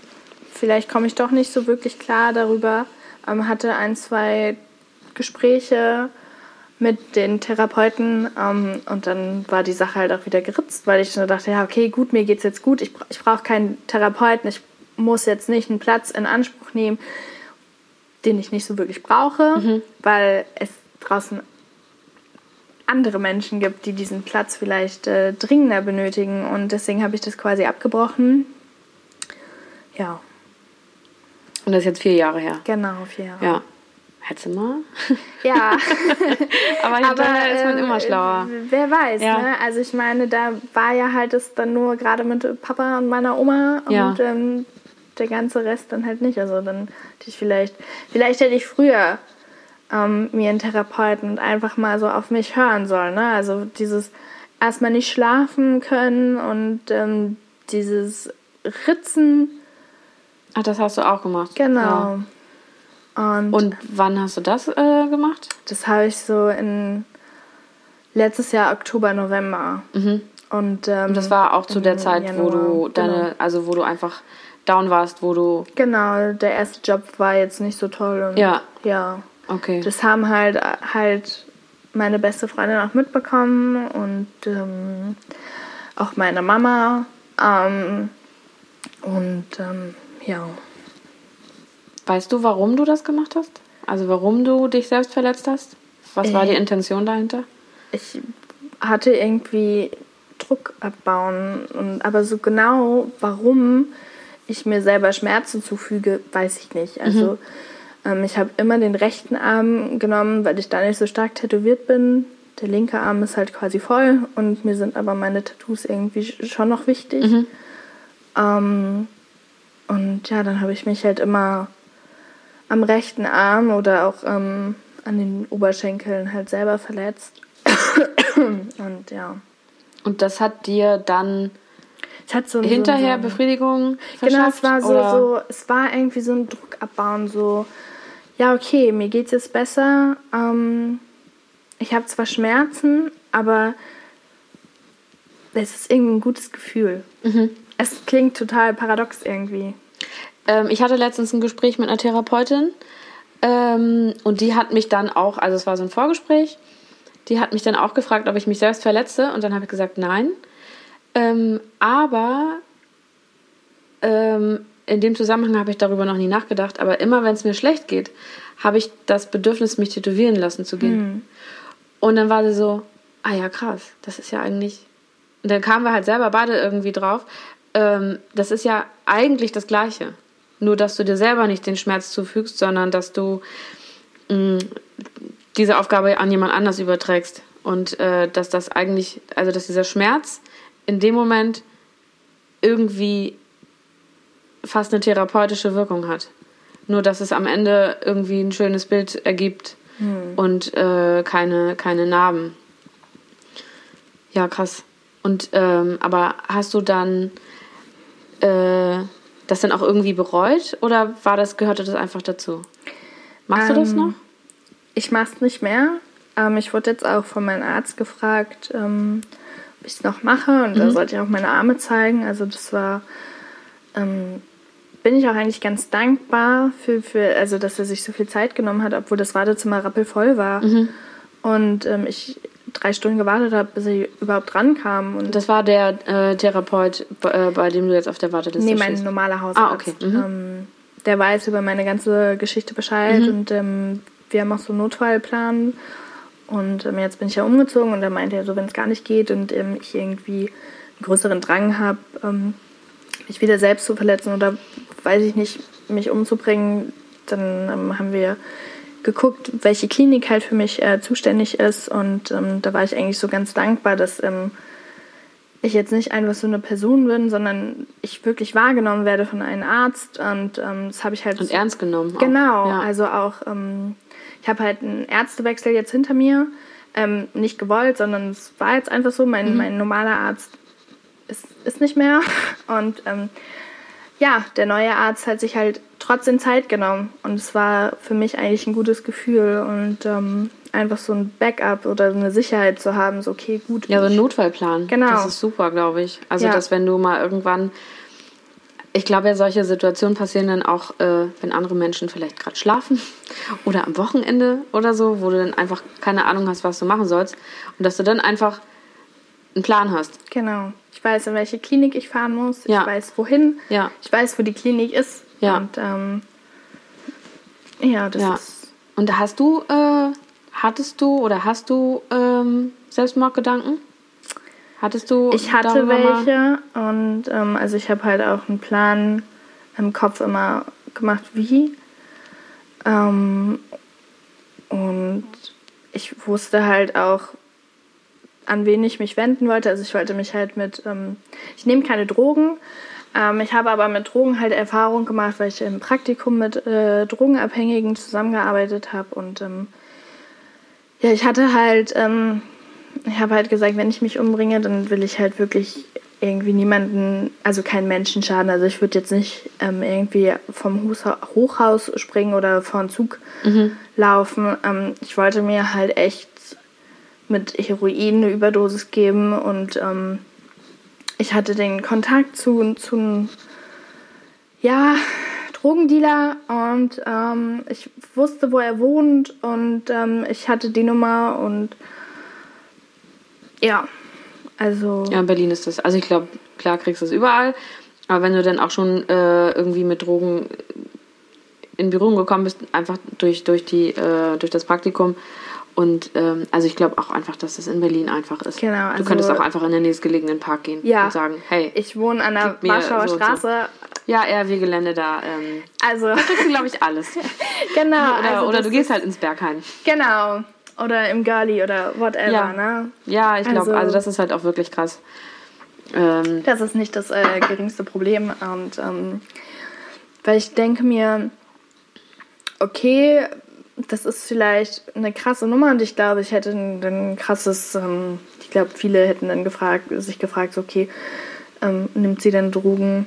vielleicht komme ich doch nicht so wirklich klar darüber. Ähm, hatte ein, zwei Gespräche mit den Therapeuten ähm, und dann war die Sache halt auch wieder geritzt, weil ich so dachte, ja, okay, gut, mir geht's jetzt gut. Ich, bra- ich brauche keinen Therapeuten. Ich muss jetzt nicht einen Platz in Anspruch nehmen, den ich nicht so wirklich brauche, weil es draußen andere Menschen gibt, die diesen Platz vielleicht äh, dringender benötigen. Und deswegen habe ich das quasi abgebrochen. Ja, Und das ist jetzt vier Jahre her. genau, vier Jahre. Ja. Hättest du mal? Ja. Aber hinterher ist man ähm, immer schlauer. äh, Wer weiß, Ja. ne? Also ich meine, da war ja halt es dann nur gerade mit Papa und meiner Oma Ja. und ähm, der ganze Rest dann halt nicht. Also dann hätte ich vielleicht, vielleicht hätte ich früher ähm, mir einen Therapeuten und einfach mal so auf mich hören sollen. Ne? Also dieses erstmal nicht schlafen können und ähm, dieses Ritzen, Ach, das hast du auch gemacht. genau. Ja. Und, Und wann hast du das äh, gemacht? das habe ich so in letztes Jahr Oktober, November. Und, ähm, Und das war auch zu der Zeit, wo Januar, du deine, Genau. also wo du einfach down warst, wo du. genau, der erste Job war jetzt nicht so toll. Und, Ja. Ja. Okay. Das haben halt halt meine beste Freundin auch mitbekommen und ähm, auch meine Mama. Ähm, und ähm, ja. Weißt du, warum du das gemacht hast? Also warum du dich selbst verletzt hast? Was war Äh. die Intention dahinter? ich hatte irgendwie Druck abbauen. Und, aber so genau, warum ich mir selber Schmerzen zufüge, weiß ich nicht. Also ähm, ich habe immer den rechten Arm genommen, weil ich da nicht so stark tätowiert bin. Der linke Arm ist halt quasi voll und mir sind aber meine Tattoos irgendwie sch- schon noch wichtig. Ähm, und ja, dann habe ich mich halt immer am rechten Arm oder auch ähm, an den Oberschenkeln halt selber verletzt. Und ja. Und das hat dir dann Es hat so hinterher so, Befriedigung Genau, es war so, oder? so, es war irgendwie so ein Druck abbauen, so, ja, okay, mir geht's jetzt besser. Ähm, ich habe zwar Schmerzen, aber es ist irgendwie ein gutes Gefühl. Mhm. Es klingt total paradox irgendwie. Ähm, ich hatte letztens ein Gespräch mit einer Therapeutin ähm, und die hat mich dann auch, also es war so ein Vorgespräch, die hat mich dann auch gefragt, ob ich mich selbst verletze und dann habe ich gesagt, nein. Ähm, aber ähm, in dem Zusammenhang habe ich darüber noch nie nachgedacht, aber immer wenn es mir schlecht geht, habe ich das Bedürfnis, mich tätowieren lassen zu gehen. Und dann war sie so, ah ja, krass, das ist ja eigentlich. Und dann kamen wir halt selber beide irgendwie drauf. Ähm, das ist ja eigentlich das Gleiche. Nur, dass du dir selber nicht den Schmerz zufügst, sondern dass du mh, diese Aufgabe an jemand anders überträgst. Und äh, dass das eigentlich, also dass dieser Schmerz in dem Moment irgendwie fast eine therapeutische Wirkung hat. Nur, dass es am Ende irgendwie ein schönes Bild ergibt und äh, keine, keine Narben. Ja, krass. Und ähm, aber hast du dann äh, das dann auch irgendwie bereut oder war das, gehörte das einfach dazu? Machst du das Ähm, noch? Ich mache es nicht mehr. Ähm, ich wurde jetzt auch von meinem Arzt gefragt, ähm, ob ich es noch mache. Und da sollte ich auch meine Arme zeigen. Also das war, ähm, bin ich auch eigentlich ganz dankbar für, für, also dass er sich so viel Zeit genommen hat, obwohl das Wartezimmer rappelvoll war. Und ähm, ich drei Stunden gewartet habe, bis ich überhaupt rankam. Und Das war der äh, Therapeut, bei, äh, bei dem du jetzt auf der Warteliste Nee, mein stehst. normaler Hausarzt. Ah, okay. Mhm. Ähm, der weiß über meine ganze Geschichte Bescheid Mhm. und ähm, wir haben auch so einen Notfallplan. Und ähm, jetzt bin ich ja umgezogen und er meinte ja so, wenn es gar nicht geht und ähm, ich irgendwie einen größeren Drang habe, ähm, mich wieder selbst zu verletzen oder weiß ich nicht, mich umzubringen, dann ähm, haben wir geguckt, welche Klinik halt für mich äh, zuständig ist. Und ähm, da war ich eigentlich so ganz dankbar, dass ähm, ich jetzt nicht einfach so eine Person bin, sondern ich wirklich wahrgenommen werde von einem Arzt. Und ähm, das habe ich halt Und ernst genommen. auch. Genau, Ja. also auch, ähm, ich habe halt einen Ärztewechsel jetzt hinter mir. Ähm, nicht gewollt, sondern es war jetzt einfach so. Mein, Mhm. mein normaler Arzt ist, ist nicht mehr. Und ähm, ja, der neue Arzt hat sich halt trotzdem Zeit genommen. Und es war für mich eigentlich ein gutes Gefühl. Und ähm, einfach so ein Backup oder eine Sicherheit zu haben, so okay, gut. Ja, so ein Notfallplan. Genau. Das ist super, glaube ich. Also, Ja. dass wenn du mal irgendwann. Ich glaube ja, solche Situationen passieren dann auch, äh, wenn andere Menschen vielleicht gerade schlafen oder am Wochenende oder so, wo du dann einfach keine Ahnung hast, was du machen sollst. Und dass du dann einfach einen Plan hast. Genau. Ich weiß, in welche Klinik ich fahren muss. Ja. Ich weiß, wohin. Ja. Ich weiß, wo die Klinik ist. Ja. Und ähm, ja, das Ja. ist. Und hast du, äh, hattest du oder hast du ähm, Selbstmordgedanken? Hattest du Ich hatte darüber mal- welche und ähm, also ich habe halt auch einen Plan im Kopf immer gemacht, wie. Ähm, und ich wusste halt auch, an wen ich mich wenden wollte. Also ich wollte mich halt mit, ähm, ich nehme keine Drogen. Ähm, ich habe aber mit Drogen halt Erfahrung gemacht, weil ich im Praktikum mit äh, Drogenabhängigen zusammengearbeitet habe. Und ähm, ja, ich hatte halt, ähm, ich habe halt gesagt, wenn ich mich umbringe, dann will ich halt wirklich irgendwie niemanden, also keinen Menschen schaden. Also ich würde jetzt nicht ähm, irgendwie vom Hus- Hochhaus springen oder vor einen Zug laufen. Ähm, ich wollte mir halt echt mit Heroin eine Überdosis geben und ähm, ich hatte den Kontakt zu, zu einem ja, Drogendealer und ähm, ich wusste, wo er wohnt und ähm, ich hatte die Nummer und ja, also Ja, in Berlin ist das. Also ich glaube, klar kriegst du es überall. Aber wenn du dann auch schon äh, irgendwie mit Drogen in Berührung gekommen bist, einfach durch, durch, die, äh, durch das Praktikum. Und ähm, also ich glaube auch einfach, dass das in Berlin einfach ist. Genau, du also- könntest auch einfach in den nächstgelegenen Park gehen Ja. und sagen, hey, ich wohne an der Warschauer so und so. Straße. ja, RW-Gelände da. Ähm, Also kriegst du, glaube ich, alles. genau. Oder, also oder du gehst halt ins Berghain. Genau. Oder im Girlie oder whatever, Ja. ne? Ja, ich glaube, Also- also, das ist halt auch wirklich krass. Ähm, Das ist nicht das äh, geringste Problem. Und ähm, weil ich denke mir, okay, das ist vielleicht eine krasse Nummer und ich glaube, ich hätte ein, ein krasses, ähm, ich glaube, viele hätten dann gefragt, sich gefragt, okay, ähm, nimmt sie denn Drogen,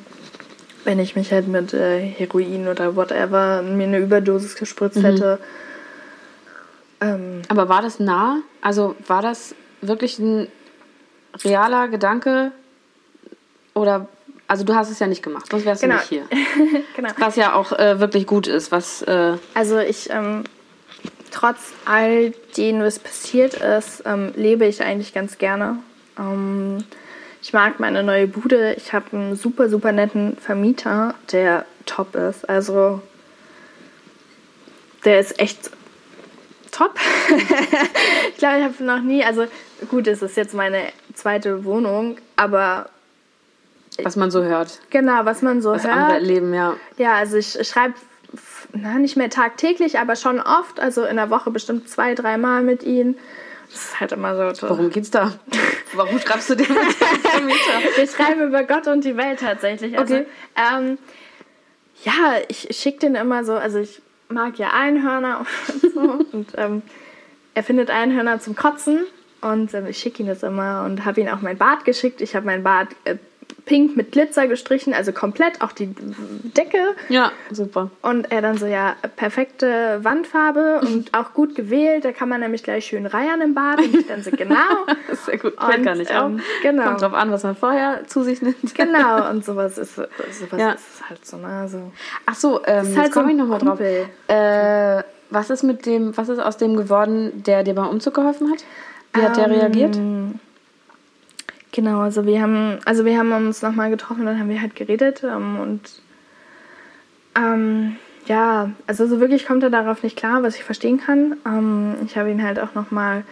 wenn ich mich halt mit äh, Heroin oder whatever mir eine Überdosis gespritzt Mhm. hätte. Ähm, Aber war das nah? Also war das wirklich ein realer Gedanke? Oder, also du hast es ja nicht gemacht, sonst wärst Genau. du nicht hier. genau. Was ja auch äh, wirklich gut ist, was, äh, Also ich, ähm, trotz all dem, was passiert ist, ähm, lebe ich eigentlich ganz gerne. Ähm, ich mag meine neue Bude. Ich habe einen super, super netten Vermieter, der top ist. Also der ist echt top. ich glaube, ich habe noch nie, also gut, es ist jetzt meine zweite Wohnung, aber was man so hört. genau, was man so Was andere hört. erleben, ja. Ja, also ich schreibe na, nicht mehr tagtäglich, aber schon oft, also in der Woche bestimmt zwei, dreimal mit ihnen. Das ist halt immer so. Worum geht's da? Warum schreibst du den? Wir schreiben über Gott und die Welt tatsächlich. Also, Okay. ähm, ja, ich schicke den immer so, also ich mag ja Einhörner und so. und ähm, er findet Einhörner zum Kotzen und ähm, ich schicke ihn das immer und habe ihn auch mein Bad geschickt. Ich habe mein Bad äh, pink mit Glitzer gestrichen, also komplett, auch die Decke. Ja, super. Und er dann so, ja, perfekte Wandfarbe und auch gut gewählt. Da kann man nämlich gleich schön reiern im Bad. Und ich dann so, genau. Das ist sehr gut. Fällt gar nicht ähm, auf. genau. Kommt drauf an, was man vorher zu sich nimmt. Genau, und sowas ist, sowas Ja. ist halt so, ne? So. Ach so, ähm, ist halt jetzt komme so ich nochmal drauf. Äh, was ist mit dem, was ist aus dem geworden, der dir beim Umzug geholfen hat? Wie hat der Ähm, reagiert? Genau, also wir haben, also wir haben uns nochmal getroffen, dann haben wir halt geredet ähm, und ähm, ja, also so wirklich kommt er darauf nicht klar, was ich verstehen kann. Ähm, ich habe ihm halt auch nochmal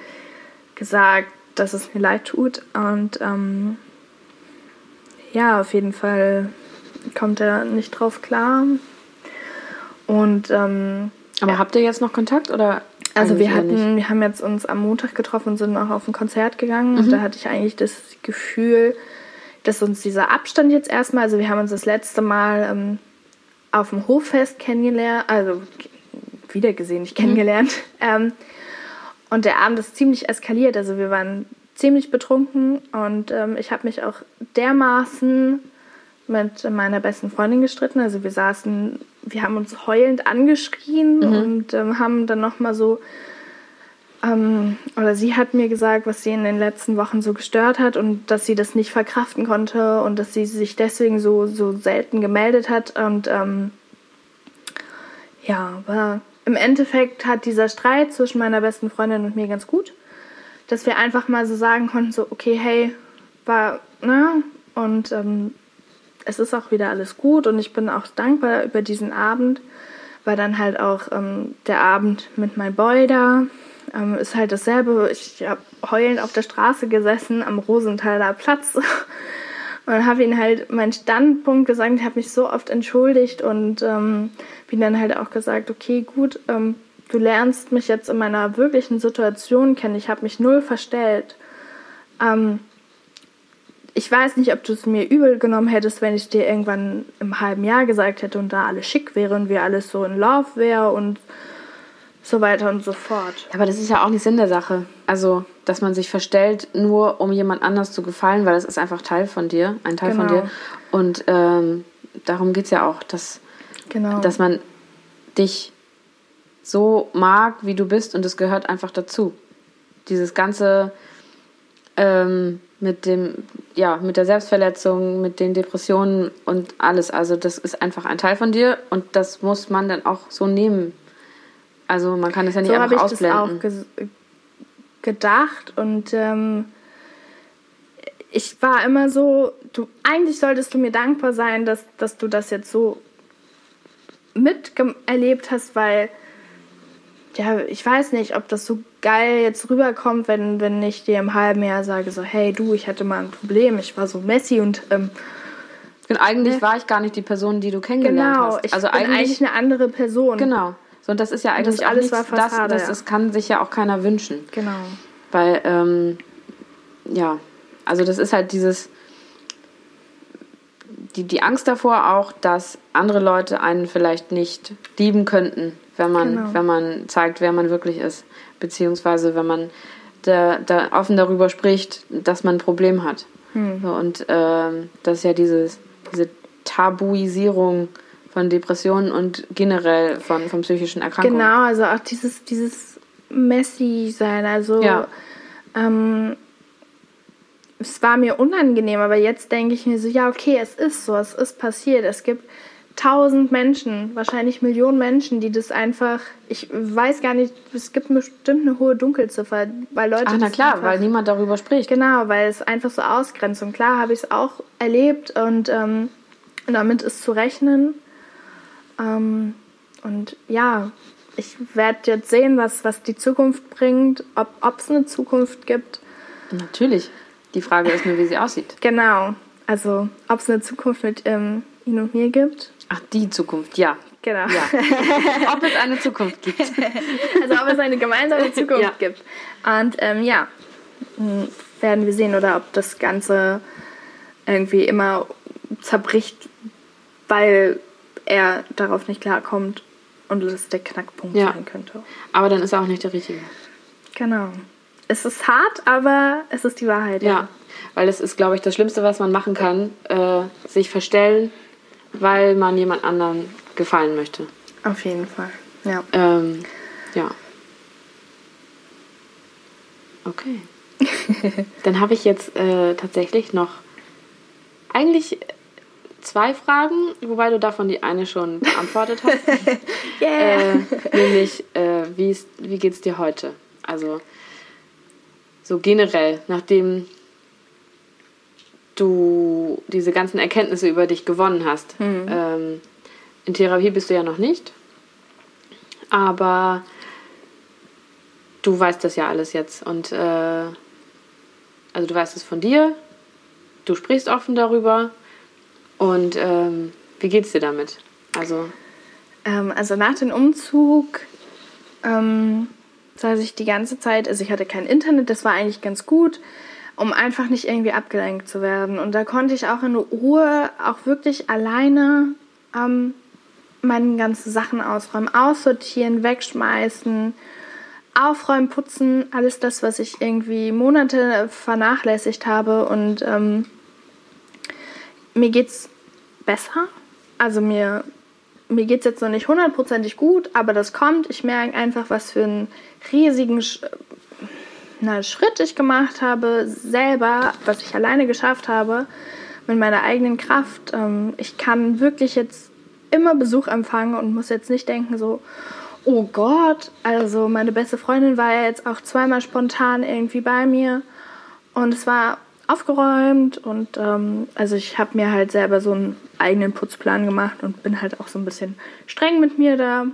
gesagt, dass es mir leid tut und ähm, ja, auf jeden Fall kommt er nicht drauf klar. Und ähm, Aber habt ihr jetzt noch Kontakt oder? Also wir hatten, wir haben jetzt uns am Montag getroffen und sind auch auf ein Konzert gegangen. Und da hatte ich eigentlich das Gefühl, dass uns dieser Abstand jetzt erstmal, also wir haben uns das letzte Mal ähm, auf dem Hoffest kennengelernt, also wiedergesehen, nicht kennengelernt. Ähm, und der Abend ist ziemlich eskaliert, also wir waren ziemlich betrunken und ähm, ich habe mich auch dermaßen mit meiner besten Freundin gestritten. Also wir saßen, wir haben uns heulend angeschrien und ähm, haben dann nochmal so, ähm, oder sie hat mir gesagt, was sie in den letzten Wochen so gestört hat und dass sie das nicht verkraften konnte und dass sie sich deswegen so, so selten gemeldet hat. Und ähm, ja, aber im Endeffekt hat dieser Streit zwischen meiner besten Freundin und mir ganz gut, dass wir einfach mal so sagen konnten, so, okay, hey, war, ne? Und ähm, es ist auch wieder alles gut und ich bin auch dankbar über diesen Abend, weil dann halt auch ähm, der Abend mit meinem Boy da ähm, ist halt dasselbe. Ich habe heulend auf der Straße gesessen am Rosenthaler Platz und habe ihm halt meinen Standpunkt gesagt. Ich habe mich so oft entschuldigt und ähm, bin dann halt auch gesagt, okay, gut, ähm, du lernst mich jetzt in meiner wirklichen Situation kennen. Ich habe mich null verstellt. Ähm, ich weiß nicht, ob du es mir übel genommen hättest, wenn ich dir irgendwann im halben Jahr gesagt hätte und da alles schick wäre und wir alles so in Love wäre und so weiter und so fort. Aber das ist ja auch nicht Sinn der Sache. Also, dass man sich verstellt, nur um jemand anders zu gefallen, weil das ist einfach Teil von dir, ein Teil von Genau. dir. Und ähm, darum geht es ja auch, dass, Genau. dass man dich so mag, wie du bist und es gehört einfach dazu. Dieses ganze ähm, mit dem, ja, mit der Selbstverletzung, mit den Depressionen und alles. Also das ist einfach ein Teil von dir und das muss man dann auch so nehmen. Also man kann es ja nicht so habe einfach ich das auch ausblenden. ges- gedacht und ähm, ich war immer so, du eigentlich solltest du mir dankbar sein, dass, dass du das jetzt so miterlebt hast, weil ja, ich weiß nicht, ob das so geil jetzt rüberkommt, wenn, wenn ich dir im halben Jahr sage, so, hey du, ich hatte mal ein Problem, ich war so messy und ähm, Und eigentlich war ich gar nicht die Person, die du kennengelernt genau, hast. ich Also bin eigentlich, eigentlich eine andere Person. genau. So, und das ist ja eigentlich das alles nichts, war Fassade, das, das, das kann sich ja auch keiner wünschen. Genau. Weil, ähm, ja, also das ist halt dieses, die, die Angst davor auch, dass andere Leute einen vielleicht nicht lieben könnten, wenn man, genau. wenn man zeigt, wer man wirklich ist. Beziehungsweise wenn man da, da offen darüber spricht, dass man ein Problem hat. Hm. So, und ähm, das ist ja dieses, diese Tabuisierung von Depressionen und generell von, von psychischen Erkrankungen. Genau, also auch dieses, dieses Messy-Sein. Also ja. ähm, es war mir unangenehm, aber jetzt denke ich mir so, ja, okay, es ist so, es ist passiert. Es gibt tausend Menschen, wahrscheinlich Millionen Menschen, die das einfach, ich weiß gar nicht, es gibt bestimmt eine hohe Dunkelziffer, weil Leute. Ach, na klar, einfach, weil niemand darüber spricht. Genau, weil es einfach so ausgrenzt. Und klar habe ich es auch erlebt und ähm, damit ist zu rechnen. Ähm, und ja, ich werde jetzt sehen, was, was die Zukunft bringt, ob es eine Zukunft gibt. Natürlich. Die Frage ist nur, wie sie aussieht. Genau. Also, ob es eine Zukunft mit ähm, Ihnen und mir gibt. Ach, die Zukunft, ja. Genau. Ja. ob es eine Zukunft gibt. Also, ob es eine gemeinsame Zukunft ja. gibt. Und ähm, ja, werden wir sehen, oder ob das Ganze irgendwie immer zerbricht, weil er darauf nicht klarkommt und es der Knackpunkt ja. sein könnte. Aber dann ist er auch nicht der Richtige. Genau es ist hart, aber es ist die Wahrheit. Ja, ja. weil das ist, glaube ich, das Schlimmste, was man machen kann, äh, sich verstellen, weil man jemand anderen gefallen möchte. Auf jeden Fall, ja. Ähm, ja. Okay. Dann habe ich jetzt äh, tatsächlich noch eigentlich zwei Fragen, wobei du davon die eine schon beantwortet hast. yeah. Äh, nämlich, äh, wie geht es dir heute? Also, so generell, nachdem du diese ganzen Erkenntnisse über dich gewonnen hast. Mhm. Ähm, in Therapie bist du ja noch nicht, aber du weißt das ja alles jetzt und äh, also du weißt es von dir, du sprichst offen darüber und ähm, wie geht's dir damit? Also ähm, also nach dem Umzug ähm, saß ich die ganze Zeit, also ich hatte kein Internet, das war eigentlich ganz gut, um einfach nicht irgendwie abgelenkt zu werden. Und da konnte ich auch in Ruhe, auch wirklich alleine ähm, meine ganzen Sachen ausräumen, aussortieren, wegschmeißen, aufräumen, putzen, alles das, was ich irgendwie Monate vernachlässigt habe. Und ähm, mir geht's besser. Also mir mir geht es jetzt noch nicht hundertprozentig gut, aber das kommt. Ich merke einfach, was für einen riesigen na, Schritt ich gemacht habe, selber, was ich alleine geschafft habe, mit meiner eigenen Kraft. Ähm, ich kann wirklich jetzt immer Besuch empfangen und muss jetzt nicht denken, so, oh Gott, also meine beste Freundin war ja jetzt auch zweimal spontan irgendwie bei mir. Und es war aufgeräumt und ähm, also ich habe mir halt selber so einen eigenen Putzplan gemacht und bin halt auch so ein bisschen streng mit mir da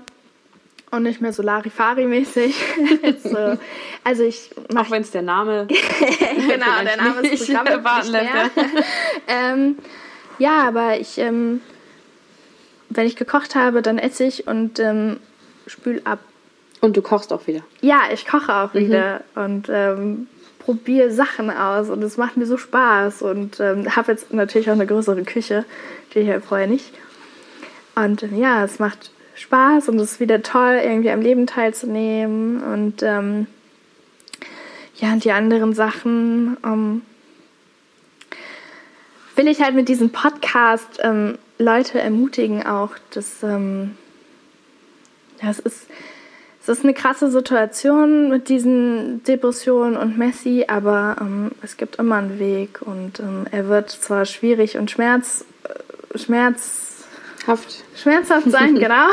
und nicht mehr so Larifari-mäßig. so, also ich auch wenn es der Name genau der Name ist Programm warten lässt. ähm, ja, aber ich ähm, wenn ich gekocht habe, dann esse ich und ähm, spül ab. Und du kochst auch wieder? Ja, ich koche auch mhm. wieder und ähm, probiere Sachen aus und es macht mir so Spaß und ähm, habe jetzt natürlich auch eine größere Küche, die ich ja vorher nicht. Und ähm, ja, es macht Spaß und es ist wieder toll, irgendwie am Leben teilzunehmen und ähm, ja, und die anderen Sachen ähm, will ich halt mit diesem Podcast ähm, Leute ermutigen auch, dass ähm, das ist es ist eine krasse Situation mit diesen Depressionen und Messi, aber ähm, es gibt immer einen Weg und ähm, er wird zwar schwierig und Schmerz, äh, schmerzhaft, schmerzhaft sein, genau.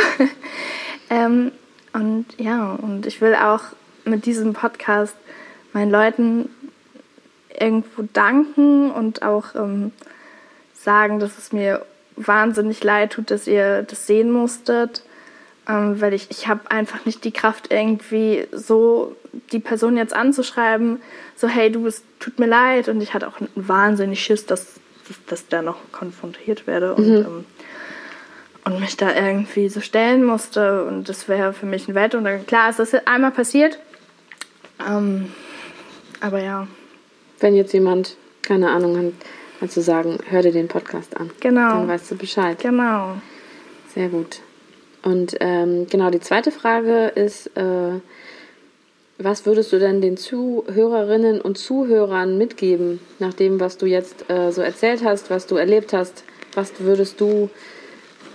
ähm, und ja, und ich will auch mit diesem Podcast meinen Leuten irgendwo danken und auch ähm, sagen, dass es mir wahnsinnig leid tut, dass ihr das sehen musstet ähm, weil ich, ich habe einfach nicht die Kraft, irgendwie so die Person jetzt anzuschreiben, so hey, du, es tut mir leid. Und ich hatte auch wahnsinnig Schiss, dass, dass, dass da noch konfrontiert werde und, mhm. ähm, und mich da irgendwie so stellen musste. Und das wäre für mich ein Weltuntergang. Klar, es ist einmal passiert. Ähm, aber ja. Wenn jetzt jemand, keine Ahnung, kannst du sagen, hör dir den Podcast an. Genau. Dann weißt du Bescheid. Genau. Sehr gut. Und ähm, genau, die zweite Frage ist, äh, was würdest du denn den Zuhörerinnen und Zuhörern mitgeben, nach dem, was du jetzt äh, so erzählt hast, was du erlebt hast? Was würdest du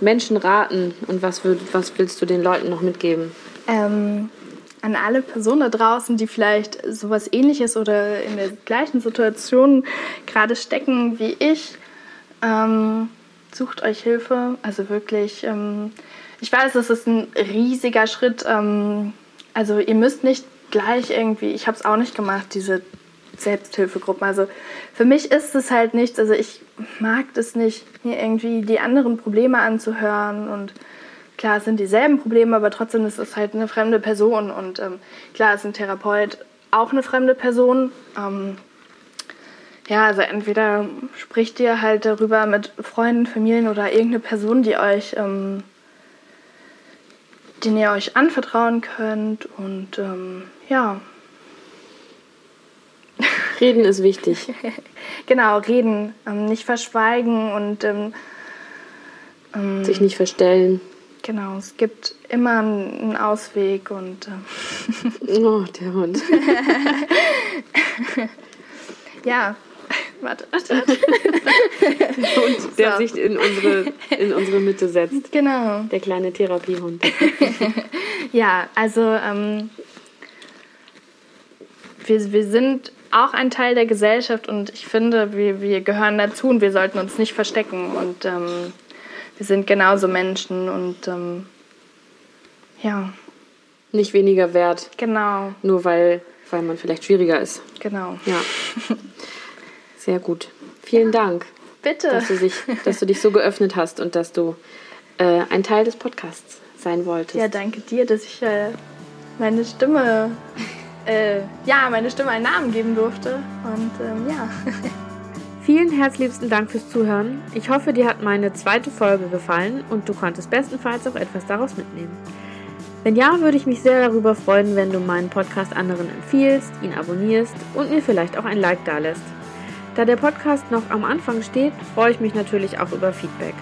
Menschen raten und was, würd, was willst du den Leuten noch mitgeben? Ähm, an alle Personen da draußen, die vielleicht sowas ähnliches oder in der gleichen Situation gerade stecken wie ich, ähm, sucht euch Hilfe. Also wirklich, ähm, ich weiß, es ist ein riesiger Schritt. Ähm, also ihr müsst nicht gleich irgendwie, ich habe es auch nicht gemacht, diese Selbsthilfegruppen. Also für mich ist es halt nichts, also ich mag das nicht, mir irgendwie die anderen Probleme anzuhören und klar, es sind dieselben Probleme, aber trotzdem ist es halt eine fremde Person und ähm, klar ist ein Therapeut auch eine fremde Person. Ähm, ja, also entweder spricht ihr halt darüber mit Freunden, Familien oder irgendeine Person, die euch, ähm, den ihr euch anvertrauen könnt und ähm, ja. Reden ist wichtig. genau, reden, ähm, nicht verschweigen und ähm, ähm, sich nicht verstellen. Genau, es gibt immer einen Ausweg und. Ähm oh, der Hund. ja, warte, warte. Und der so. sich in unsere, in unsere Mitte setzt. Genau. Der kleine Therapiehund. ja, also ähm, wir, wir sind auch ein Teil der Gesellschaft und ich finde, wir, wir gehören dazu und wir sollten uns nicht verstecken. Und ähm, wir sind genauso Menschen und ähm, ja. Nicht weniger wert. Genau. Nur weil, weil man vielleicht schwieriger ist. Genau. Ja. Sehr gut. Vielen ja. Dank. Bitte. Dass du, sich, dass du dich so geöffnet hast und dass du äh, ein Teil des Podcasts sein wolltest. Ja, danke dir, dass ich äh, meine Stimme äh, ja, meine Stimme einen Namen geben durfte. Und ähm, ja. Vielen herzlichsten Dank fürs Zuhören. Ich hoffe, dir hat meine zweite Folge gefallen und du konntest bestenfalls auch etwas daraus mitnehmen. Wenn ja, würde ich mich sehr darüber freuen, wenn du meinen Podcast anderen empfiehlst, ihn abonnierst und mir vielleicht auch ein Like dalässt. Da der Podcast noch am Anfang steht, freue ich mich natürlich auch über Feedback.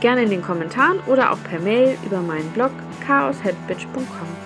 Gerne in den Kommentaren oder auch per Mail über meinen Blog chaosheadbitch.com.